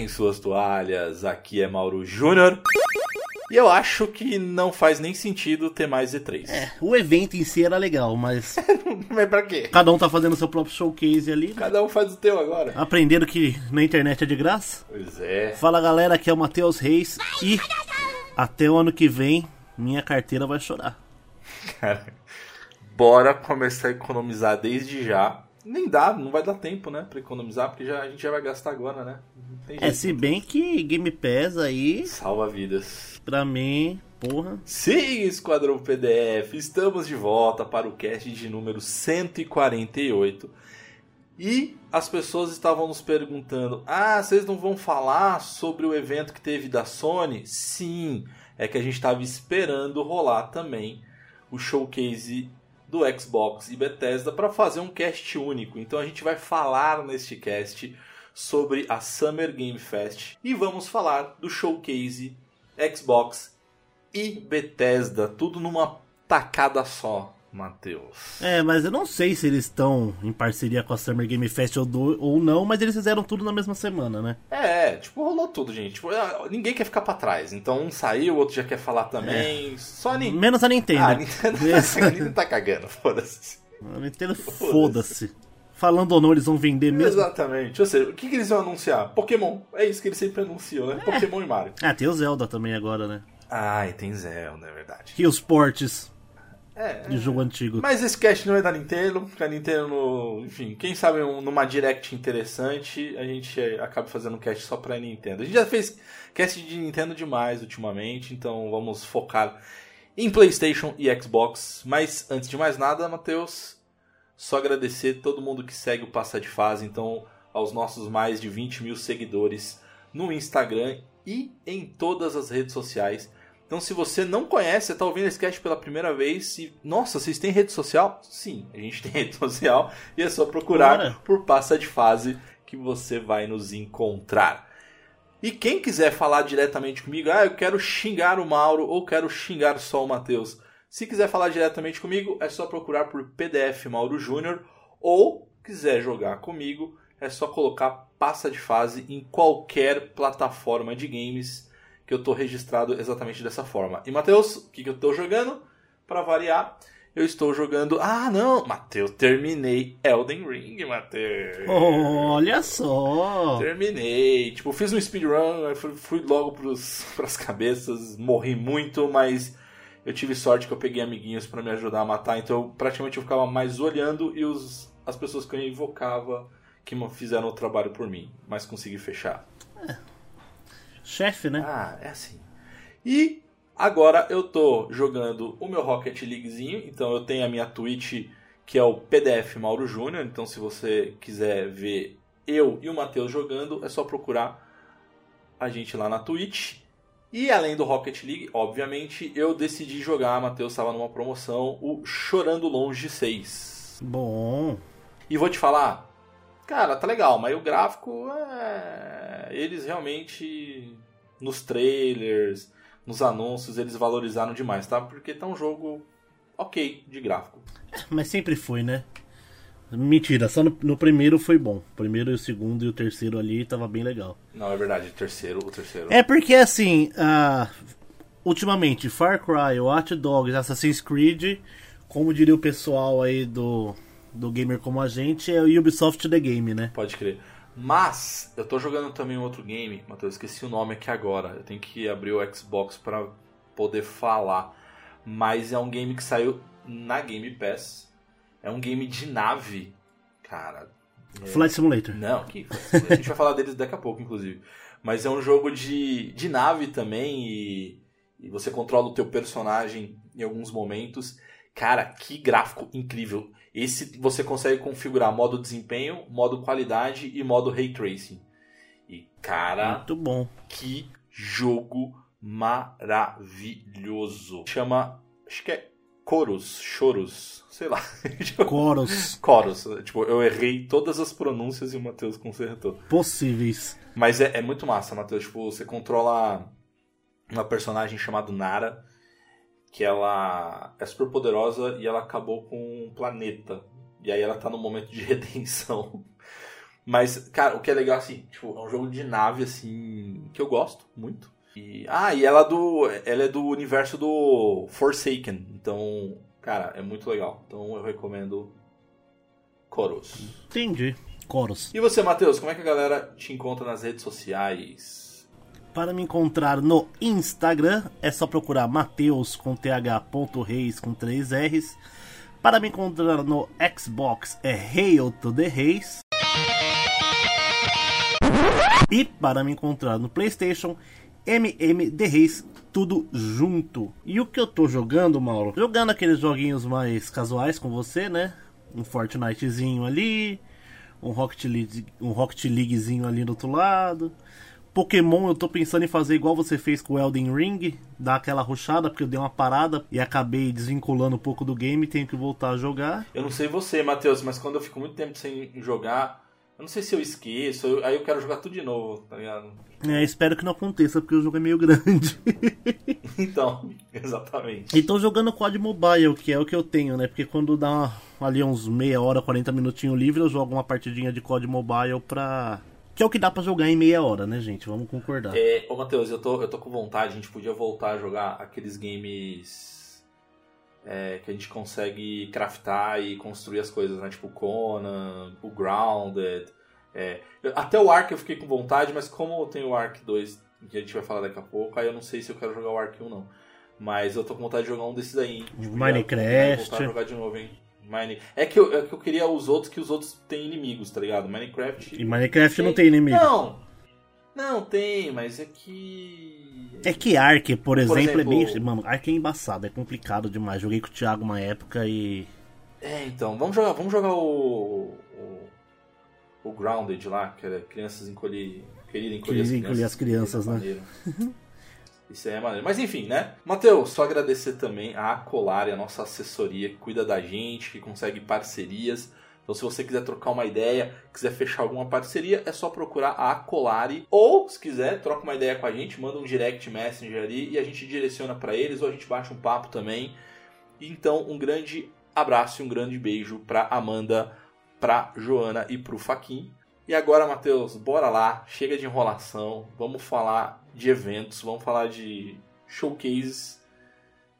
Peguem suas toalhas, aqui é Mauro Júnior. E eu acho que não faz nem sentido ter mais E3. É, o evento em si era legal, mas Mas pra quê? cada um tá fazendo seu próprio showcase ali. né? Cada um faz o teu agora. Aprendendo que na internet é de graça. Pois é. Fala galera, aqui é o Matheus Reis e até o ano que vem minha carteira vai chorar. Cara, bora começar a economizar desde já. Nem dá, não vai dar tempo, né, pra economizar, porque já, a gente já vai gastar agora, né? É, se bem que Game Pass aí, Salva vidas. pra mim, porra. Sim, Esquadrão PDF, estamos de volta para o cast de número 148. E as pessoas estavam nos perguntando: ah, vocês não vão falar sobre o evento que teve da Sony? Sim, é que a gente estava esperando rolar também o showcase do Xbox e Bethesda para fazer um cast único. Então a gente vai falar neste cast sobre a Summer Game Fest e vamos falar do showcase Xbox e Bethesda, tudo numa tacada só, Matheus. É, mas eu não sei se eles estão em parceria com a Summer Game Fest ou, do- ou não, mas eles fizeram tudo na mesma semana, né? É, tipo, rolou tudo, gente. Tipo, ah, ninguém quer ficar pra trás. Então um saiu, o outro já quer falar também. Só a Nintendo. Menos a Nintendo. Ah, a Nintendo, a Nintendo tá cagando, foda-se. A Nintendo, foda-se. Falando ou não, eles vão vender mesmo. Exatamente. Ou seja, o que, que eles vão anunciar? Pokémon. É isso que eles sempre anunciam, né? Pokémon e Mario. Ah, tem o Zelda também agora, né? Ah, e tem Zelda, é verdade. E os portes É, de jogo antigo. Mas esse cast não é da Nintendo, porque a Nintendo, enfim, quem sabe um- numa direct interessante, a gente eh, acaba fazendo um cast só pra Nintendo. A gente já fez cast de Nintendo demais ultimamente, então vamos focar em PlayStation e Xbox. Mas antes de mais nada, Matheus, só agradecer todo mundo que segue o Passa de Fase, então aos nossos mais de 20 mil seguidores no Instagram e em todas as redes sociais. Então, se você não conhece, você está ouvindo esse cast pela primeira vez, e, nossa, vocês têm rede social? Sim, a gente tem rede social e é só procurar Bora. por Passa de Fase que você vai nos encontrar. E quem quiser falar diretamente comigo, ah, eu quero xingar o Mauro ou quero xingar só o Matheus. Se quiser falar diretamente comigo, é só procurar por PDF Mauro Júnior ou quiser jogar comigo, é só colocar passa de fase em qualquer plataforma de games que eu estou registrado exatamente dessa forma. E Matheus, o que, que eu estou jogando? Para variar, eu estou jogando. Ah, não! Matheus, terminei Elden Ring, Matheus. Olha só! Terminei. Tipo, fiz um speedrun, fui, logo pros, pras cabeças, morri muito, mas eu tive sorte que eu peguei amiguinhos pra me ajudar a matar, então eu, praticamente eu ficava mais olhando e os, as pessoas que eu invocava que fizeram o trabalho por mim, mas consegui fechar. Chefe, né? Ah, é assim. E agora eu tô jogando o meu Rocket Leaguezinho, então eu tenho a minha Twitch que é o PDF Mauro Júnior, então se você quiser ver eu e o Matheus jogando, é só procurar a gente lá na Twitch. E além do Rocket League, obviamente, eu decidi jogar, Matheus estava numa promoção, o Chorando Longe 6. Bom. E vou te falar, cara, tá legal, mas o gráfico é. Eles realmente. Nos trailers, nos anúncios, eles valorizaram demais, tá? Porque tá um jogo ok de gráfico. Mas sempre foi, né? Mentira, só no, no primeiro foi bom. O primeiro e o segundo e o terceiro ali tava bem legal. Não, é verdade, o terceiro, o terceiro. É porque assim, ah, ultimamente, Far Cry, Watch Dogs, Assassin's Creed, como diria o pessoal aí do, do gamer como a gente, é o Ubisoft The Game, né? Pode crer. Mas, eu tô jogando também outro game, Matheus, esqueci o nome aqui agora. Eu tenho que abrir o Xbox pra poder falar. Mas é um game que saiu na Game Pass. É um game de nave. Cara, Flight Simulator. Não, que a gente vai falar deles daqui a pouco, inclusive. Mas é um jogo de, de nave também e, e você controla o teu personagem em alguns momentos. Cara, que gráfico incrível. Esse você consegue configurar modo desempenho, modo qualidade e modo ray tracing. E cara, Muito bom. que jogo maravilhoso. Chama, acho que é Chorus, Chorus, sei lá. Coros Chorus. Tipo, eu errei todas as pronúncias e o Matheus consertou. possíveis. Mas é, é muito massa, Matheus. Tipo, você controla uma personagem chamada Nara, que ela é super poderosa e ela acabou com um planeta. E aí ela tá num momento de redenção. Mas, cara, o que é legal, assim, tipo, é um jogo de nave, assim, que eu gosto muito. E, ah, e ela, é do, ela é do universo do Forsaken. Então, cara, é muito legal. Então eu recomendo Coros. Entendi. Coros. E você, Matheus, como é que a galera te encontra nas redes sociais? Para me encontrar no Instagram, é só procurar Mateus com th.reis com 3 R's. Para me encontrar no Xbox é Hail to the Reis. E para me encontrar no PlayStation, MM The Reis, tudo junto. E o que eu tô jogando, Mauro? Jogando aqueles joguinhos mais casuais com você, né? Um Fortnitezinho ali, um Rocket, League, um Rocket Leaguezinho ali do outro lado. Pokémon, eu tô pensando em fazer igual você fez com o Elden Ring, dar aquela ruxada, porque eu dei uma parada e acabei desvinculando um pouco do game e tenho que voltar a jogar. Eu não sei você, Matheus, mas quando eu fico muito tempo sem jogar, eu não sei se eu esqueço, eu, aí eu quero jogar tudo de novo, tá ligado? É, espero que não aconteça, porque o jogo é meio grande. então, exatamente. E tô jogando COD Mobile, que é o que eu tenho, né? Porque quando dá ali uns meia hora, 40 minutinhos livre, eu jogo uma partidinha de COD Mobile pra. Que é o que dá pra jogar em meia hora, né, gente? Vamos concordar. É, ô Matheus, eu tô, eu tô com vontade, a gente podia voltar a jogar aqueles games é, que a gente consegue craftar e construir as coisas, né? Tipo Conan, o Grounded. É, até o Ark eu fiquei com vontade, mas como eu tenho o Ark 2, que a gente vai falar daqui a pouco, aí eu não sei se eu quero jogar o Ark 1 não. Mas eu tô com vontade de jogar um desses aí. Hein? Tipo, Minecraft. Voltar a jogar de novo, hein? Mine... É, que eu, é que eu queria os outros, que os outros têm inimigos, tá ligado? Minecraft. E Minecraft tem... não tem inimigo. Não! Não, tem, mas é que. É que Ark, por, por exemplo, exemplo, é bem. Mano, Ark é embaçado, é complicado demais. Joguei com o Thiago uma época e. É, então, vamos jogar, vamos jogar o. o, o Grounded lá, que era crianças encolher. Querida encolher, as crianças, as crianças, né? Isso aí é maneiro. Mas enfim, né? Matheus, só agradecer também a Acolari, a nossa assessoria que cuida da gente, que consegue parcerias. Então, se você quiser trocar uma ideia, quiser fechar alguma parceria, é só procurar a Acolari. Ou, se quiser, troca uma ideia com a gente, manda um direct messenger ali e a gente direciona para eles ou a gente bate um papo também. Então, um grande abraço e um grande beijo para Amanda, para Joana e para o Faquin. E agora, Matheus, bora lá, chega de enrolação, vamos falar de eventos, vamos falar de showcases.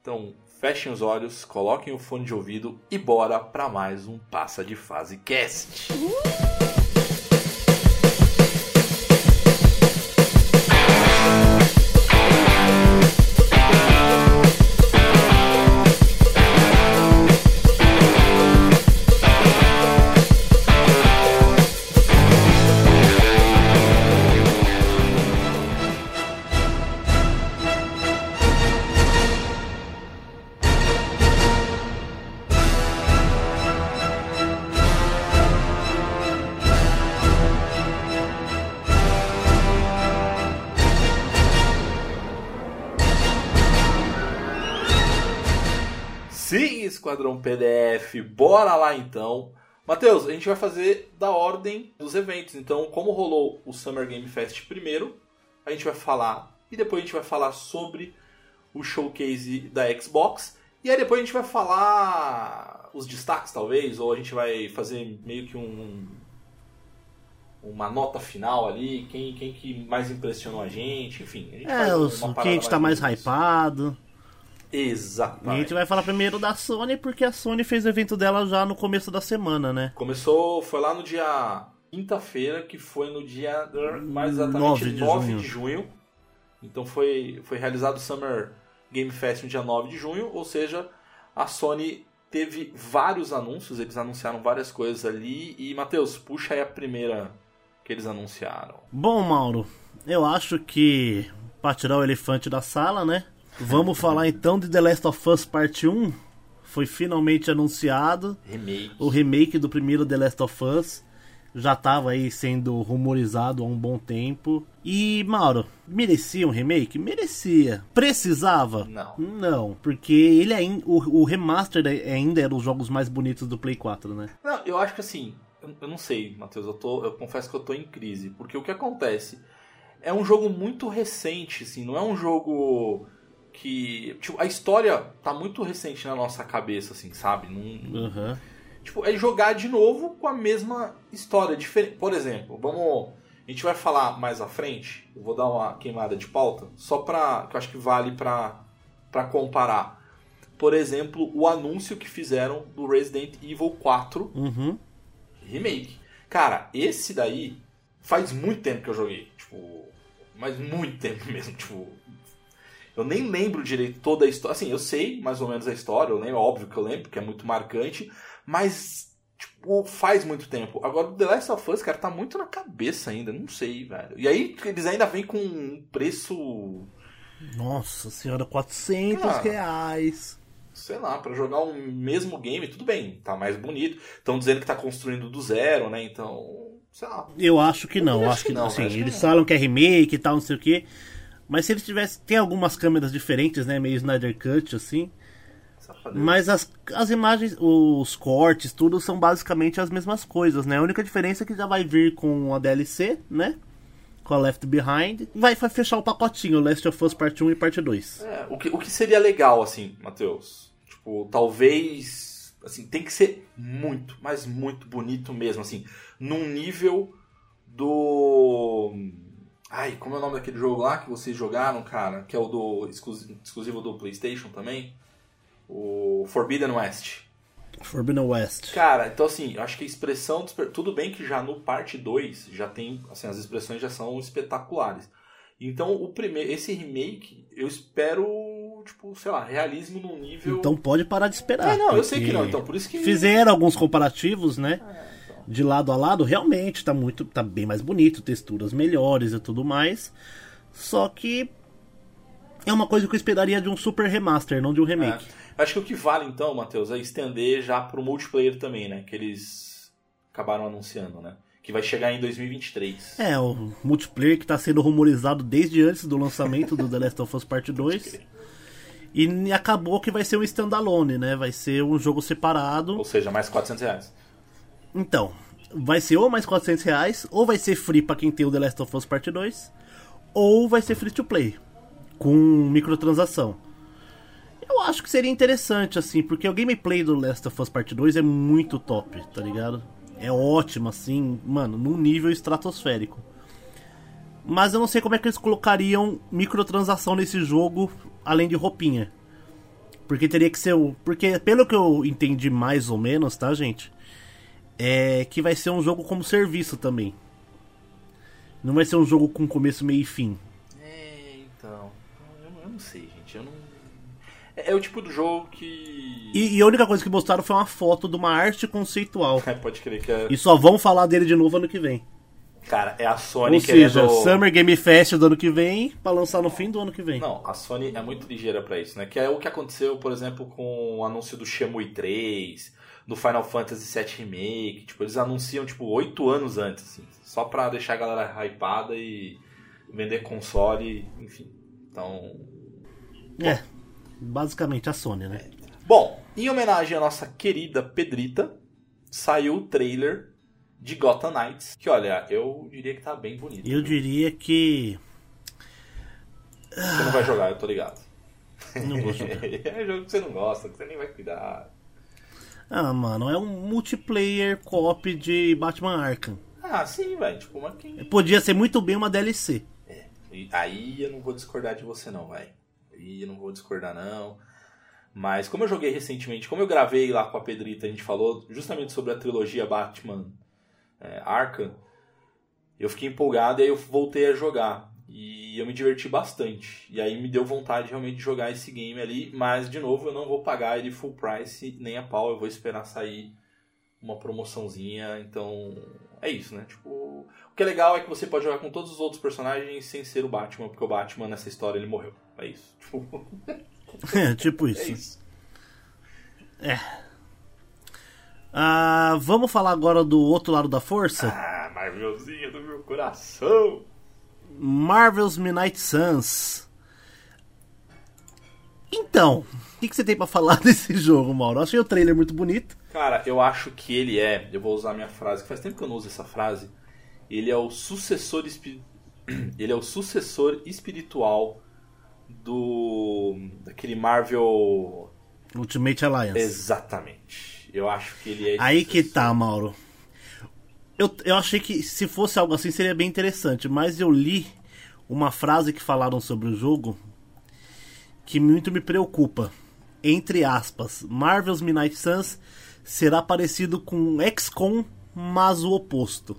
Então, fechem os olhos, coloquem o fone de ouvido e bora para mais um Passa de Fase Cast. Uh! Esquadrão PDF, bora lá então. Matheus, a gente vai fazer da ordem dos eventos. Então, como rolou o Summer Game Fest primeiro, a gente vai falar e depois a gente vai falar sobre o showcase da Xbox. E aí depois a gente vai falar os destaques, talvez, ou a gente vai fazer meio que um uma nota final ali, quem, quem que mais impressionou a gente, enfim. A gente é, os, quem a gente tá mais hypado. Exatamente. E a gente vai falar primeiro da Sony, porque a Sony fez o evento dela já no começo da semana, né? Começou, foi lá no dia quinta-feira, que foi no dia mais exatamente 9 de, 9 junho. de junho. Então foi, foi realizado o Summer Game Fest no dia 9 de junho, ou seja, a Sony teve vários anúncios, eles anunciaram várias coisas ali. E, Matheus, puxa aí a primeira que eles anunciaram. Bom, Mauro, eu acho que, para tirar o elefante da sala, né? Vamos falar então de The Last of Us Part 1. Foi finalmente anunciado. Remake. O remake do primeiro The Last of Us. Já estava aí sendo rumorizado há um bom tempo. E, Mauro, merecia um remake? Merecia. Precisava? Não. Não, porque ele ainda, o, o remaster ainda era os jogos mais bonitos do Play 4, né? Não, eu acho que assim, eu, eu não sei, Matheus, eu, tô, eu confesso que eu tô em crise. Porque o que acontece é um jogo muito recente, assim, não é um jogo que. Tipo, a história tá muito recente na nossa cabeça, assim, sabe? Não, uhum. tipo, é jogar de novo com a mesma história. Diferente. Por exemplo, vamos. A gente vai falar mais à frente. Eu vou dar uma queimada de pauta, só pra. que eu acho que vale pra, pra comparar. Por exemplo, o anúncio que fizeram do Resident Evil 4 Uhum. Remake. Cara, esse daí faz muito tempo que eu joguei. Tipo, mas muito tempo mesmo. Tipo, eu nem lembro direito toda a história. Assim, eu sei mais ou menos a história, eu lembro, óbvio que eu lembro, porque é muito marcante, mas, tipo, faz muito tempo. Agora, o The Last of Us, cara, tá muito na cabeça ainda, não sei, velho. E aí, eles ainda vêm com um preço, Nossa senhora, 400 Ah. reais. sei lá, pra jogar um mesmo game, tudo bem, tá mais bonito. Estão dizendo que tá construindo do zero, né? Então, sei lá. Eu acho que não, Eu acho que não. Assim, acho que eles não. falam que é remake e tal, não sei o que. Mas se eles tivessem. Tem algumas câmeras diferentes, né? Meio Snyder Cut, assim. Mas as, as imagens, os cortes, tudo são basicamente as mesmas coisas, né? A única diferença é que já vai vir com a DLC, né? Com a Left Behind. Vai, vai fechar o pacotinho, Last of Us Parte 1 e Parte 2. É, o, que, o que seria legal, assim, Matheus? Tipo, talvez. Assim, tem que ser muito, mas muito bonito mesmo, assim. Num nível do. Ai, como é o nome daquele jogo lá que vocês jogaram, cara? Que é o do exclusi- exclusivo do PlayStation também? O Forbidden West. Forbidden West. Cara, então assim, eu acho que a expressão. Tudo bem que já no parte 2 já tem. Assim, as expressões já são espetaculares. Então, o primeiro. Esse remake, eu espero. Tipo, sei lá, realismo num nível. Então pode parar de esperar. É, não, eu sei que não, então por isso que. Fizeram alguns comparativos, né? É. De lado a lado, realmente tá muito. tá bem mais bonito, texturas melhores e tudo mais. Só que. É uma coisa que eu esperaria de um super remaster, não de um remake. É. Acho que o que vale então, Matheus, é estender já pro multiplayer também, né? Que eles acabaram anunciando, né? Que vai chegar em 2023. É, o multiplayer que tá sendo rumorizado desde antes do lançamento do The Last of Us Part 2. E acabou que vai ser um standalone, né? Vai ser um jogo separado. Ou seja, mais 400 reais. Então, vai ser ou mais 400 reais, ou vai ser free pra quem tem o The Last of Us Part 2, ou vai ser free to play, com microtransação. Eu acho que seria interessante, assim, porque o gameplay do Last of Us Part 2 é muito top, tá ligado? É ótimo, assim, mano, num nível estratosférico. Mas eu não sei como é que eles colocariam microtransação nesse jogo, além de roupinha. Porque teria que ser o. Porque, pelo que eu entendi mais ou menos, tá, gente? É que vai ser um jogo como serviço também. Não vai ser um jogo com começo, meio e fim. É, então. Eu, eu não sei, gente. Eu não. É, é o tipo do jogo que. E, e a única coisa que mostraram foi uma foto de uma arte conceitual. É, pode crer que é. E só vão falar dele de novo ano que vem. Cara, é a Sony Ou querendo. seja, Summer Game Fest do ano que vem, pra lançar no fim do ano que vem. Não, a Sony é muito ligeira pra isso, né? Que é o que aconteceu, por exemplo, com o anúncio do Shenmue 3, do Final Fantasy VII Remake. Tipo, eles anunciam, tipo, oito anos antes, assim. Só pra deixar a galera hypada e vender console, enfim. Então... É, basicamente a Sony, né? Bom, em homenagem à nossa querida Pedrita, saiu o trailer de Gotham Knights. Que, olha, eu diria que tá bem bonito. Eu diria que. Você não vai jogar, eu tô ligado. Não vou jogar. é jogo que você não gosta, que você nem vai cuidar. Ah, mano, é um multiplayer co-op de Batman Arkham. Ah, sim, velho. Tipo, mas quem... Podia ser muito bem uma DLC. E Aí eu não vou discordar de você não, vai. Aí eu não vou discordar não. Mas como eu joguei recentemente, como eu gravei lá com a Pedrita, a gente falou justamente sobre a trilogia Batman é, Arkham, eu fiquei empolgado e aí eu voltei a jogar. E eu me diverti bastante. E aí me deu vontade realmente de jogar esse game ali. Mas, de novo, eu não vou pagar ele full price nem a pau. Eu vou esperar sair uma promoçãozinha. Então, é isso, né? Tipo, o que é legal é que você pode jogar com todos os outros personagens sem ser o Batman, porque o Batman nessa história ele morreu. É isso. Tipo, É, tipo é isso. isso. Ah, vamos falar agora do outro lado da força? Ah, Marvelzinha do meu coração. Marvel's Midnight Suns. Então, o que, que você tem pra falar desse jogo, Mauro? Eu achei o trailer muito bonito. Cara, eu acho que ele é, eu vou usar a minha frase, que faz tempo que eu não uso essa frase. Ele é o sucessor espi... ele é o sucessor espiritual do daquele Marvel Ultimate Alliance. Exatamente. Eu acho que ele é. Aí que tá, Mauro. Eu, eu achei que se fosse algo assim seria bem interessante, mas eu li uma frase que falaram sobre o jogo que muito me preocupa. Entre aspas, Marvel's Midnight Suns será parecido com XCOM, mas o oposto.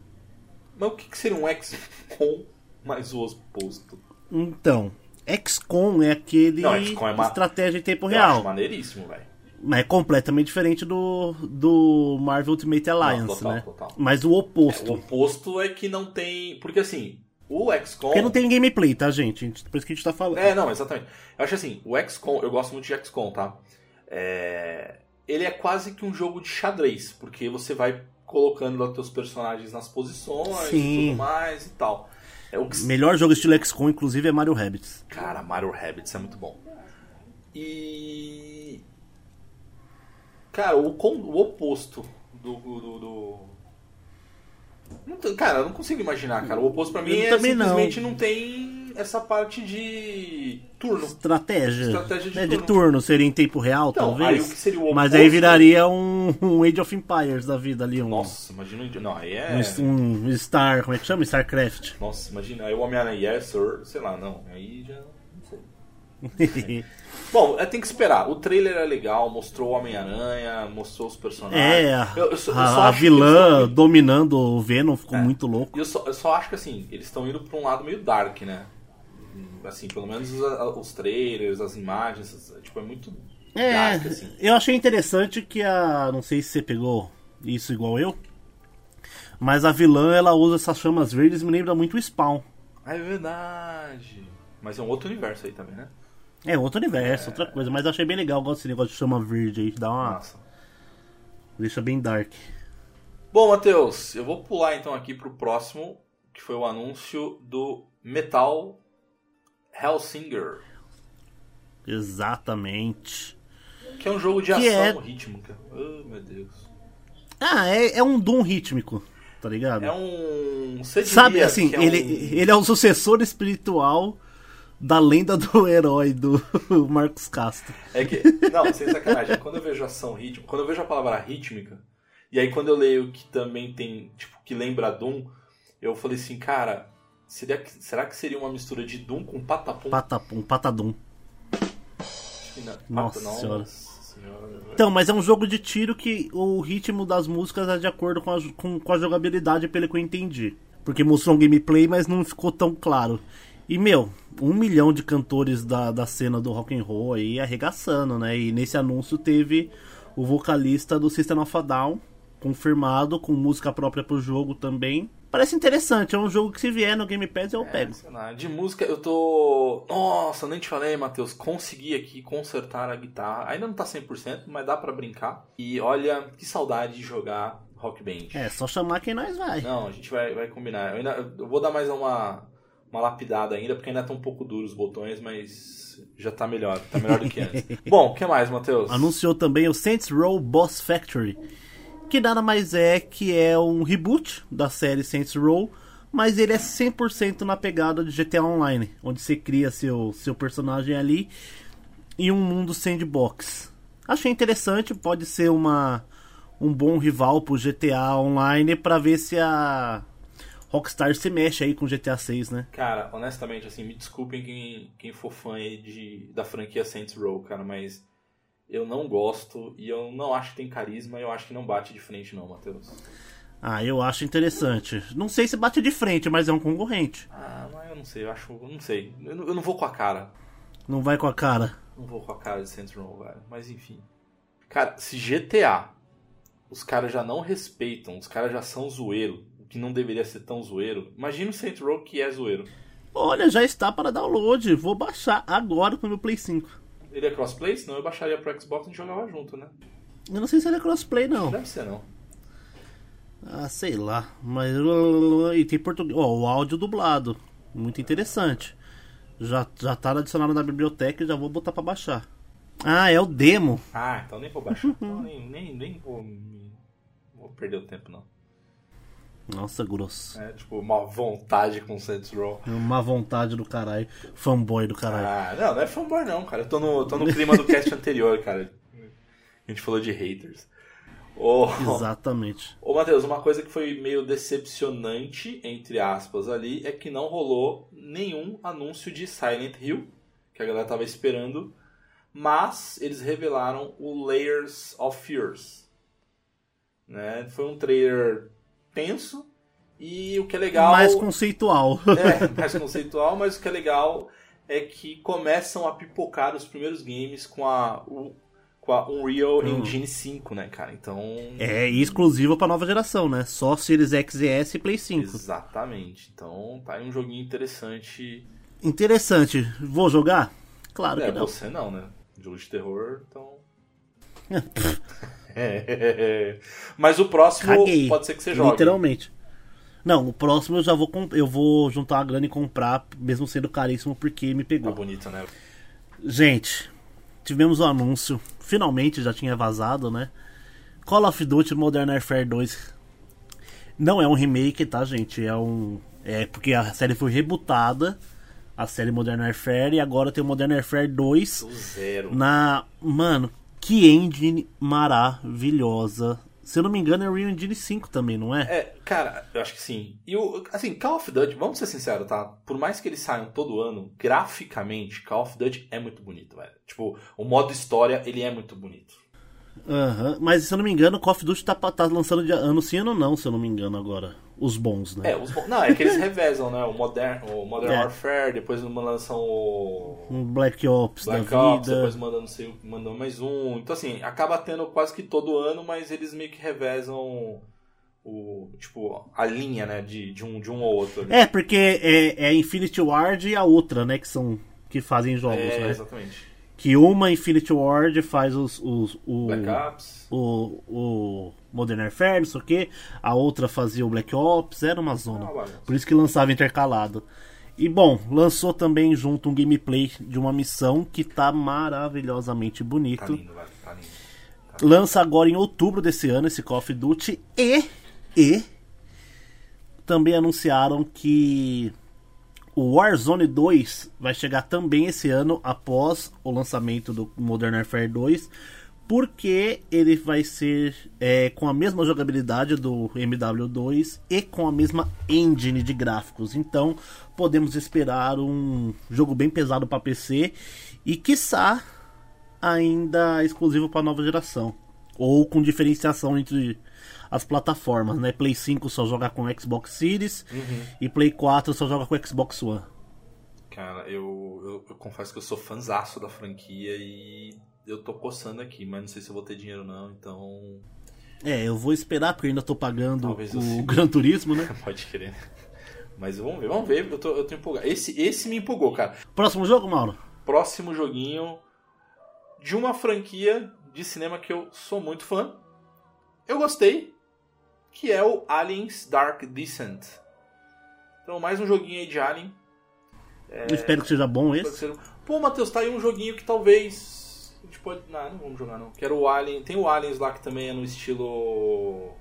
Mas o que, seria um XCOM mais o oposto? Então, XCOM é aquele Não, XCOM é uma- estratégia em tempo Eu real. acho maneiríssimo, velho. Mas é completamente diferente do, do Marvel Ultimate Alliance, total, né? total. Mas o oposto. O oposto é que não tem. Porque assim, o XCOM. Porque não tem gameplay, tá, gente? Por isso que a gente tá falando. É, não, exatamente. Eu acho assim, o XCOM, eu gosto muito de XCOM, tá? É, Ele é quase que um jogo de xadrez, porque você vai colocando lá os teus personagens nas posições e Sim. tudo mais e tal. É o que... Melhor jogo estilo XCOM, inclusive, é Mario Rabbids. Cara, Mario Rabbids é muito bom. E. Cara, o, o oposto do. do, do- Não cara, eu não consigo imaginar, cara. O oposto pra mim Eu é também não. simplesmente não. tem essa parte de turno. Estratégia. Estratégia de né, turno. de turno, seria em tempo real, Então, talvez. aí o que seria o Mas oposto- aí viraria um, um Age of Empires da vida ali. Um, Nossa, imagina. um- Não, aí é. um, um Star, como é que chama? StarCraft. Nossa, imagina. Aí o Homem-Aranha, yes, sir. Sei lá, não. Aí já. Não sei. Bom, é, tem que esperar. O trailer é legal, mostrou o Homem-Aranha, mostrou os personagens. é, a, Eu- eu eu a- a vilã dominando o Venom ficou É. muito louco. Eu só, eu só acho que assim, eles estão indo pra um lado meio dark, né? Assim, pelo menos os, os trailers, as imagens, tipo, é muito É, dark, assim. eu achei interessante que a. Não sei se você pegou isso igual eu. Mas a vilã ela usa essas chamas verdes, me lembra muito o Spawn. Ah, é verdade. Mas é um outro universo aí também, né? É outro universo, outra coisa. Mas eu achei bem legal, eu gosto desse negócio de chama verde aí, que dá uma. Massa. Deixa bem dark. Bom, Matheus, eu vou pular então aqui pro próximo, que foi o anúncio do Metal Hellsinger, Exatamente. que é um jogo de Que ação é- rítmica. Oh, meu Deus. Ah, é, é um Doom rítmico, tá ligado? É um. Você Sabe assim, que é ele, um- ele é o sucessor espiritual da lenda do herói do Marcos Castro. É que, não, sem sacanagem, quando eu vejo ação rítmica, quando eu vejo a palavra rítmica, e aí quando eu leio que também tem, tipo, que lembra Doom, eu falei assim, cara, seria, será que seria uma mistura de Doom com Patapum? Patapum, patadum. Não. Nossa Pata- senhora. senhora, velho. Então, mas é um jogo de tiro que o ritmo das músicas é de acordo com a, com, com a jogabilidade, pelo que eu entendi. Porque mostrou um gameplay, mas não ficou tão claro. E, meu, um milhão de cantores da, da cena do rock and roll aí arregaçando, né? E nesse anúncio teve o vocalista do System of a Down, confirmado, com música própria pro jogo também. Parece interessante, é um jogo que se vier no Game Pass eu pego. Sei lá, de música eu tô. Nossa, nem te falei, Matheus. Consegui aqui consertar a guitarra. Ainda não tá 100%, mas dá pra brincar. E olha, que saudade de jogar Rock Band. É, só chamar quem nós vai. Não, a gente vai, vai combinar. Eu, ainda, eu vou dar mais uma, uma lapidada ainda, porque ainda tá um pouco duro os botões, mas já tá melhor. Tá melhor do que antes. Bom, o que mais, Matheus? anunciou também o Saints Row Boss Factory, que nada mais é que é um reboot da série Saints Row, mas ele é 100% na pegada de GTA Online, onde você cria seu, seu personagem ali em um mundo sandbox. Achei interessante, pode ser uma um bom rival pro GTA Online pra ver se a Rockstar se mexe aí com GTA 6, né? Cara, honestamente, assim, me desculpem quem, quem for fã aí de, da franquia Saints Row, cara, mas eu não gosto e eu não acho que tem carisma e eu acho que não bate de frente não, Matheus. Ah, eu acho interessante. Não sei se bate de frente, mas é um concorrente. Ah, mas eu não sei, eu acho, eu não sei. Eu não, eu não vou com a cara. Não vai com a cara. Não vou com a cara de Saints Row, velho. Mas enfim. Cara, se GTA os caras já não respeitam, os caras já são zoeiro, que não deveria ser tão zoeiro, imagina o Saints Row que é zoeiro. Olha, já está para download. Vou baixar agora pro meu Play 5. Ele é crossplay? Senão eu baixaria pro Xbox e jogava junto, né? Eu não sei se ele é crossplay, não. Deve ser não. Ah, sei lá. Mas. E tem português. Ó, o áudio dublado. Muito interessante. Já, já tá adicionado na biblioteca e já vou botar pra baixar. Ah, é o demo. Ah, então nem vou baixar. Então nem, nem, nem vou, vou perder o tempo, não. Nossa, grosso. É tipo uma vontade com Saints Row. Uma vontade do caralho. Fanboy do caralho. Ah, não, não é fanboy não, cara. Eu tô no, tô no clima do cast anterior, cara. A gente falou de haters. Ô, Exatamente. ô Matheus, uma coisa que foi meio decepcionante, entre aspas, ali, é que não rolou nenhum anúncio de Silent Hill, que a galera tava esperando, mas eles revelaram o Layers of Fears. Né? Foi um trailer tenso, e o que é legal... Mais conceitual. É, mais conceitual, mas o que é legal é que começam a pipocar os primeiros games com a, o- com a Unreal Hum. Engine 5, né, cara? Então. É exclusivo pra nova geração, né? Só Series X e S e Play 5. Exatamente. Então tá aí um joguinho interessante. Interessante. Vou jogar? Claro é, que não. você não, né? Jogo de terror, então. Mas o próximo Caguei. pode ser que você jogue. Literalmente. Não, o próximo eu já vou eu vou juntar a grana e comprar, mesmo sendo caríssimo, porque me Tá pegou. bonito, né? Gente, tivemos o anúncio, finalmente já tinha vazado, né? Call of Duty Modern Warfare 2. Não é um remake, tá, gente? É um. É porque a série foi rebootada, a série Modern Warfare, e agora tem o Modern Warfare 2 Do zero. na. Mano, que engine maravilhosa. Se eu não me engano, é Real Engine 5 também, não é? É, cara, eu acho que sim. E o, assim, Call of Duty, vamos ser sinceros, tá? Por mais que eles saiam todo ano, graficamente, Call of Duty é muito bonito, velho. Tipo, o modo história, ele é muito bonito. Aham. Mas se eu não me engano, Call of Duty tá, tá lançando de ano sim ano não, se eu não me engano agora. Os bons, né? É, os, bons- não, é que eles revezam, né? O Modern, o Modern É. Warfare, depois lançam o Um Black Ops Black da Ops, vida. depois mandam, sei, mandam mais um. Então, assim, acaba tendo quase que todo ano, mas eles meio que revezam o, tipo, a linha, né? De, de, um, de um ou outro. É, porque é, é Infinity Ward e a outra, né? Que são. Que fazem jogos, É, né? exatamente. Que uma Infinity Ward faz os. os o, Black Ops. o, o Modern Warfare, não sei o que. A outra fazia o Black Ops, era uma zona. Ah. Por isso que lançava intercalado. E bom, lançou também junto um gameplay de uma missão que tá maravilhosamente Tá bonito. lindo, velho. Tá lindo. Lança agora em outubro desse ano esse Call of Duty e e também anunciaram que o Warzone 2 vai chegar também esse ano após o lançamento do Modern Warfare 2, porque ele vai ser é, com a mesma jogabilidade do MW2 e com a mesma engine de gráficos. Então podemos esperar um jogo bem pesado para PC e quiçá ainda exclusivo para nova geração ou com diferenciação entre as plataformas, né? Play 5 só joga com Xbox Series e Play 4 só joga com Xbox One. Cara, eu, eu, eu confesso que eu sou fanzaço da franquia e eu tô coçando aqui, mas não sei se eu vou ter dinheiro não, então É, eu vou esperar porque eu ainda tô pagando Talvez o. Gran Turismo, né? pode querer. Mas vamos ver, vamos ver, eu tô, eu tô empolgado. Esse, esse me empolgou, cara. Próximo jogo, Mauro? Próximo joguinho de uma franquia de cinema que eu sou muito fã. Eu gostei, que é o Aliens Dark Descent. Então, mais um joguinho aí de Alien. Eu espero que seja bom esse. Pô, Matheus, tá aí um joguinho que talvez. A gente pode. Não, não vamos jogar não. Quero o Alien. Tem o Aliens lá que também é no estilo.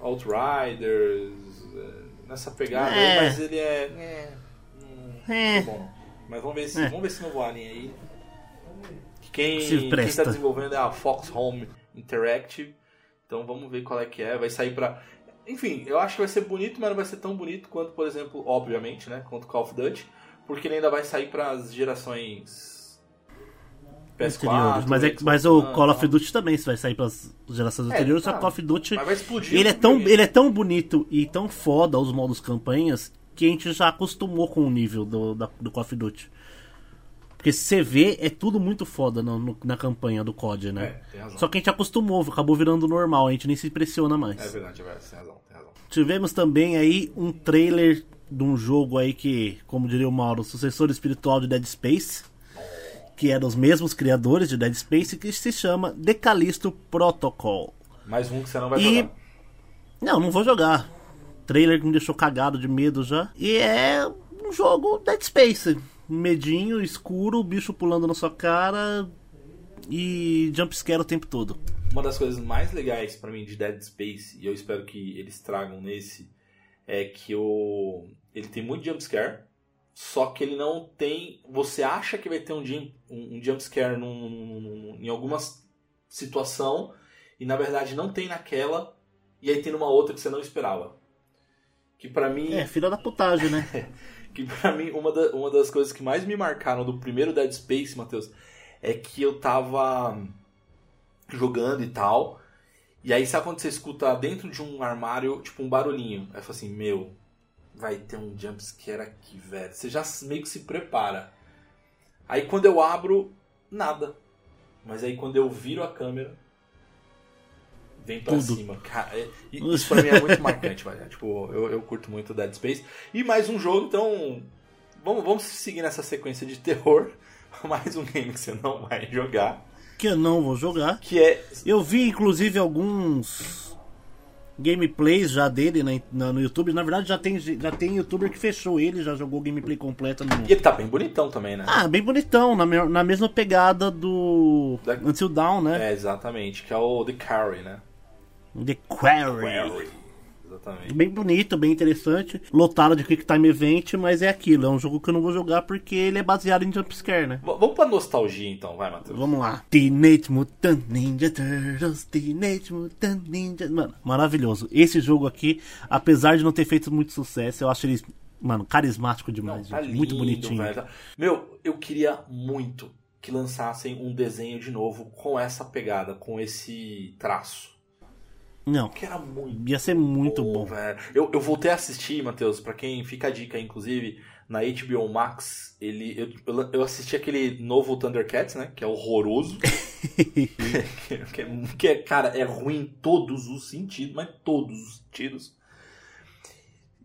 Outriders. é, Nessa pegada aí, É. mas ele é. É. Não, É. bom. Mas vamos ver, se, É. vamos ver esse novo Alien aí. Quem, Se quem presta. tá desenvolvendo é a Fox Home Interactive. Então vamos ver qual é que é. Vai sair pra. Enfim, eu acho que vai ser bonito, mas não vai ser tão bonito quanto, por exemplo, obviamente, né? Quanto Call of Duty. Porque ele ainda vai sair para as gerações PS4. Anteriores. Mas, é, mas o Call of. Duty também vai sair para as gerações É, anteriores, só tá. que Call of Duty Mas vai explodir. ele é tão ele é tão bonito e tão foda os modos campanhas que a gente já acostumou com o nível do, da- do Call of Duty. Porque vê, é tudo muito foda no- no- na campanha do COD, né? É, tem razão. Só que a gente acostumou, acabou virando normal, a gente nem se impressiona mais. É verdade, é verdade, tem razão, tem razão. Tivemos também aí um trailer de um jogo aí que, como diria o Mauro, sucessor espiritual de Dead Space, que é dos mesmos criadores de Dead Space, que se chama The Callisto Protocol. Mais um que você não vai E- jogar. Não, não vou jogar. Trailer que me deixou cagado de medo já. E é um jogo Dead Space. Medinho, escuro, bicho pulando na sua cara e jumpscare o tempo todo. Uma das coisas mais legais pra mim de Dead Space, e eu espero que eles tragam nesse, é que o... ele tem muito jumpscare, só que ele não tem. Você acha que vai ter um, jump, um, um jumpscare num, num- em alguma situação, e na verdade não tem naquela, e aí tem numa outra que você não esperava. Que pra mim. É, filha da putagem, né? que pra mim, uma, da, uma das coisas que mais me marcaram do primeiro Dead Space, Matheus, é que eu tava jogando e tal. E aí, sabe quando você escuta dentro de um armário, tipo, um barulhinho? Aí fala assim, meu, vai ter um jumpscare aqui, velho. Você já meio que se prepara. Aí quando eu abro, nada. Mas aí quando eu viro a câmera, vem pra Tudo. cima. Cara, é- isso pra mim é muito marcante, velho. Tipo, eu, eu curto muito Dead Space. E mais um jogo, então. Vamos, vamos seguir nessa sequência de terror. Mais um game que você não vai jogar. que eu não vou jogar. Que é. Eu vi, inclusive, alguns gameplays já dele na- na- no YouTube. Na verdade, já tem, já tem youtuber que fechou ele, já jogou gameplay completa no. E ele tá bem bonitão também, né? Ah, bem bonitão, na, me- na mesma pegada do Da- Until Dawn, né? É, exatamente. Que é o The Carry, né? The Quarry. Carry. Exatamente. Bem bonito, bem interessante. Lotado de Quick Time Event, mas é aquilo. É um jogo que eu não vou jogar porque ele é baseado em jumpscare, né? V- Vamos pra nostalgia então, vai, Matheus. Vamos lá. Teenage Mutant Ninja Turtles, Teenage Mutant Ninja... Mano, maravilhoso. Esse jogo aqui, apesar de não ter feito muito sucesso, eu acho ele, mano, carismático demais. Tá gente. muito lindo, bonitinho. velho. Meu, eu queria muito que lançassem um desenho de novo com essa pegada, com esse traço. Não, Que era muito ia ser muito bom. velho. Eu, eu voltei a assistir, Matheus, pra quem fica a dica, inclusive, na HBO Max, ele, eu, eu- assisti aquele novo Thundercats, né? Que é horroroso. que, é, que é, cara, é ruim em todos os sentidos, mas todos os sentidos.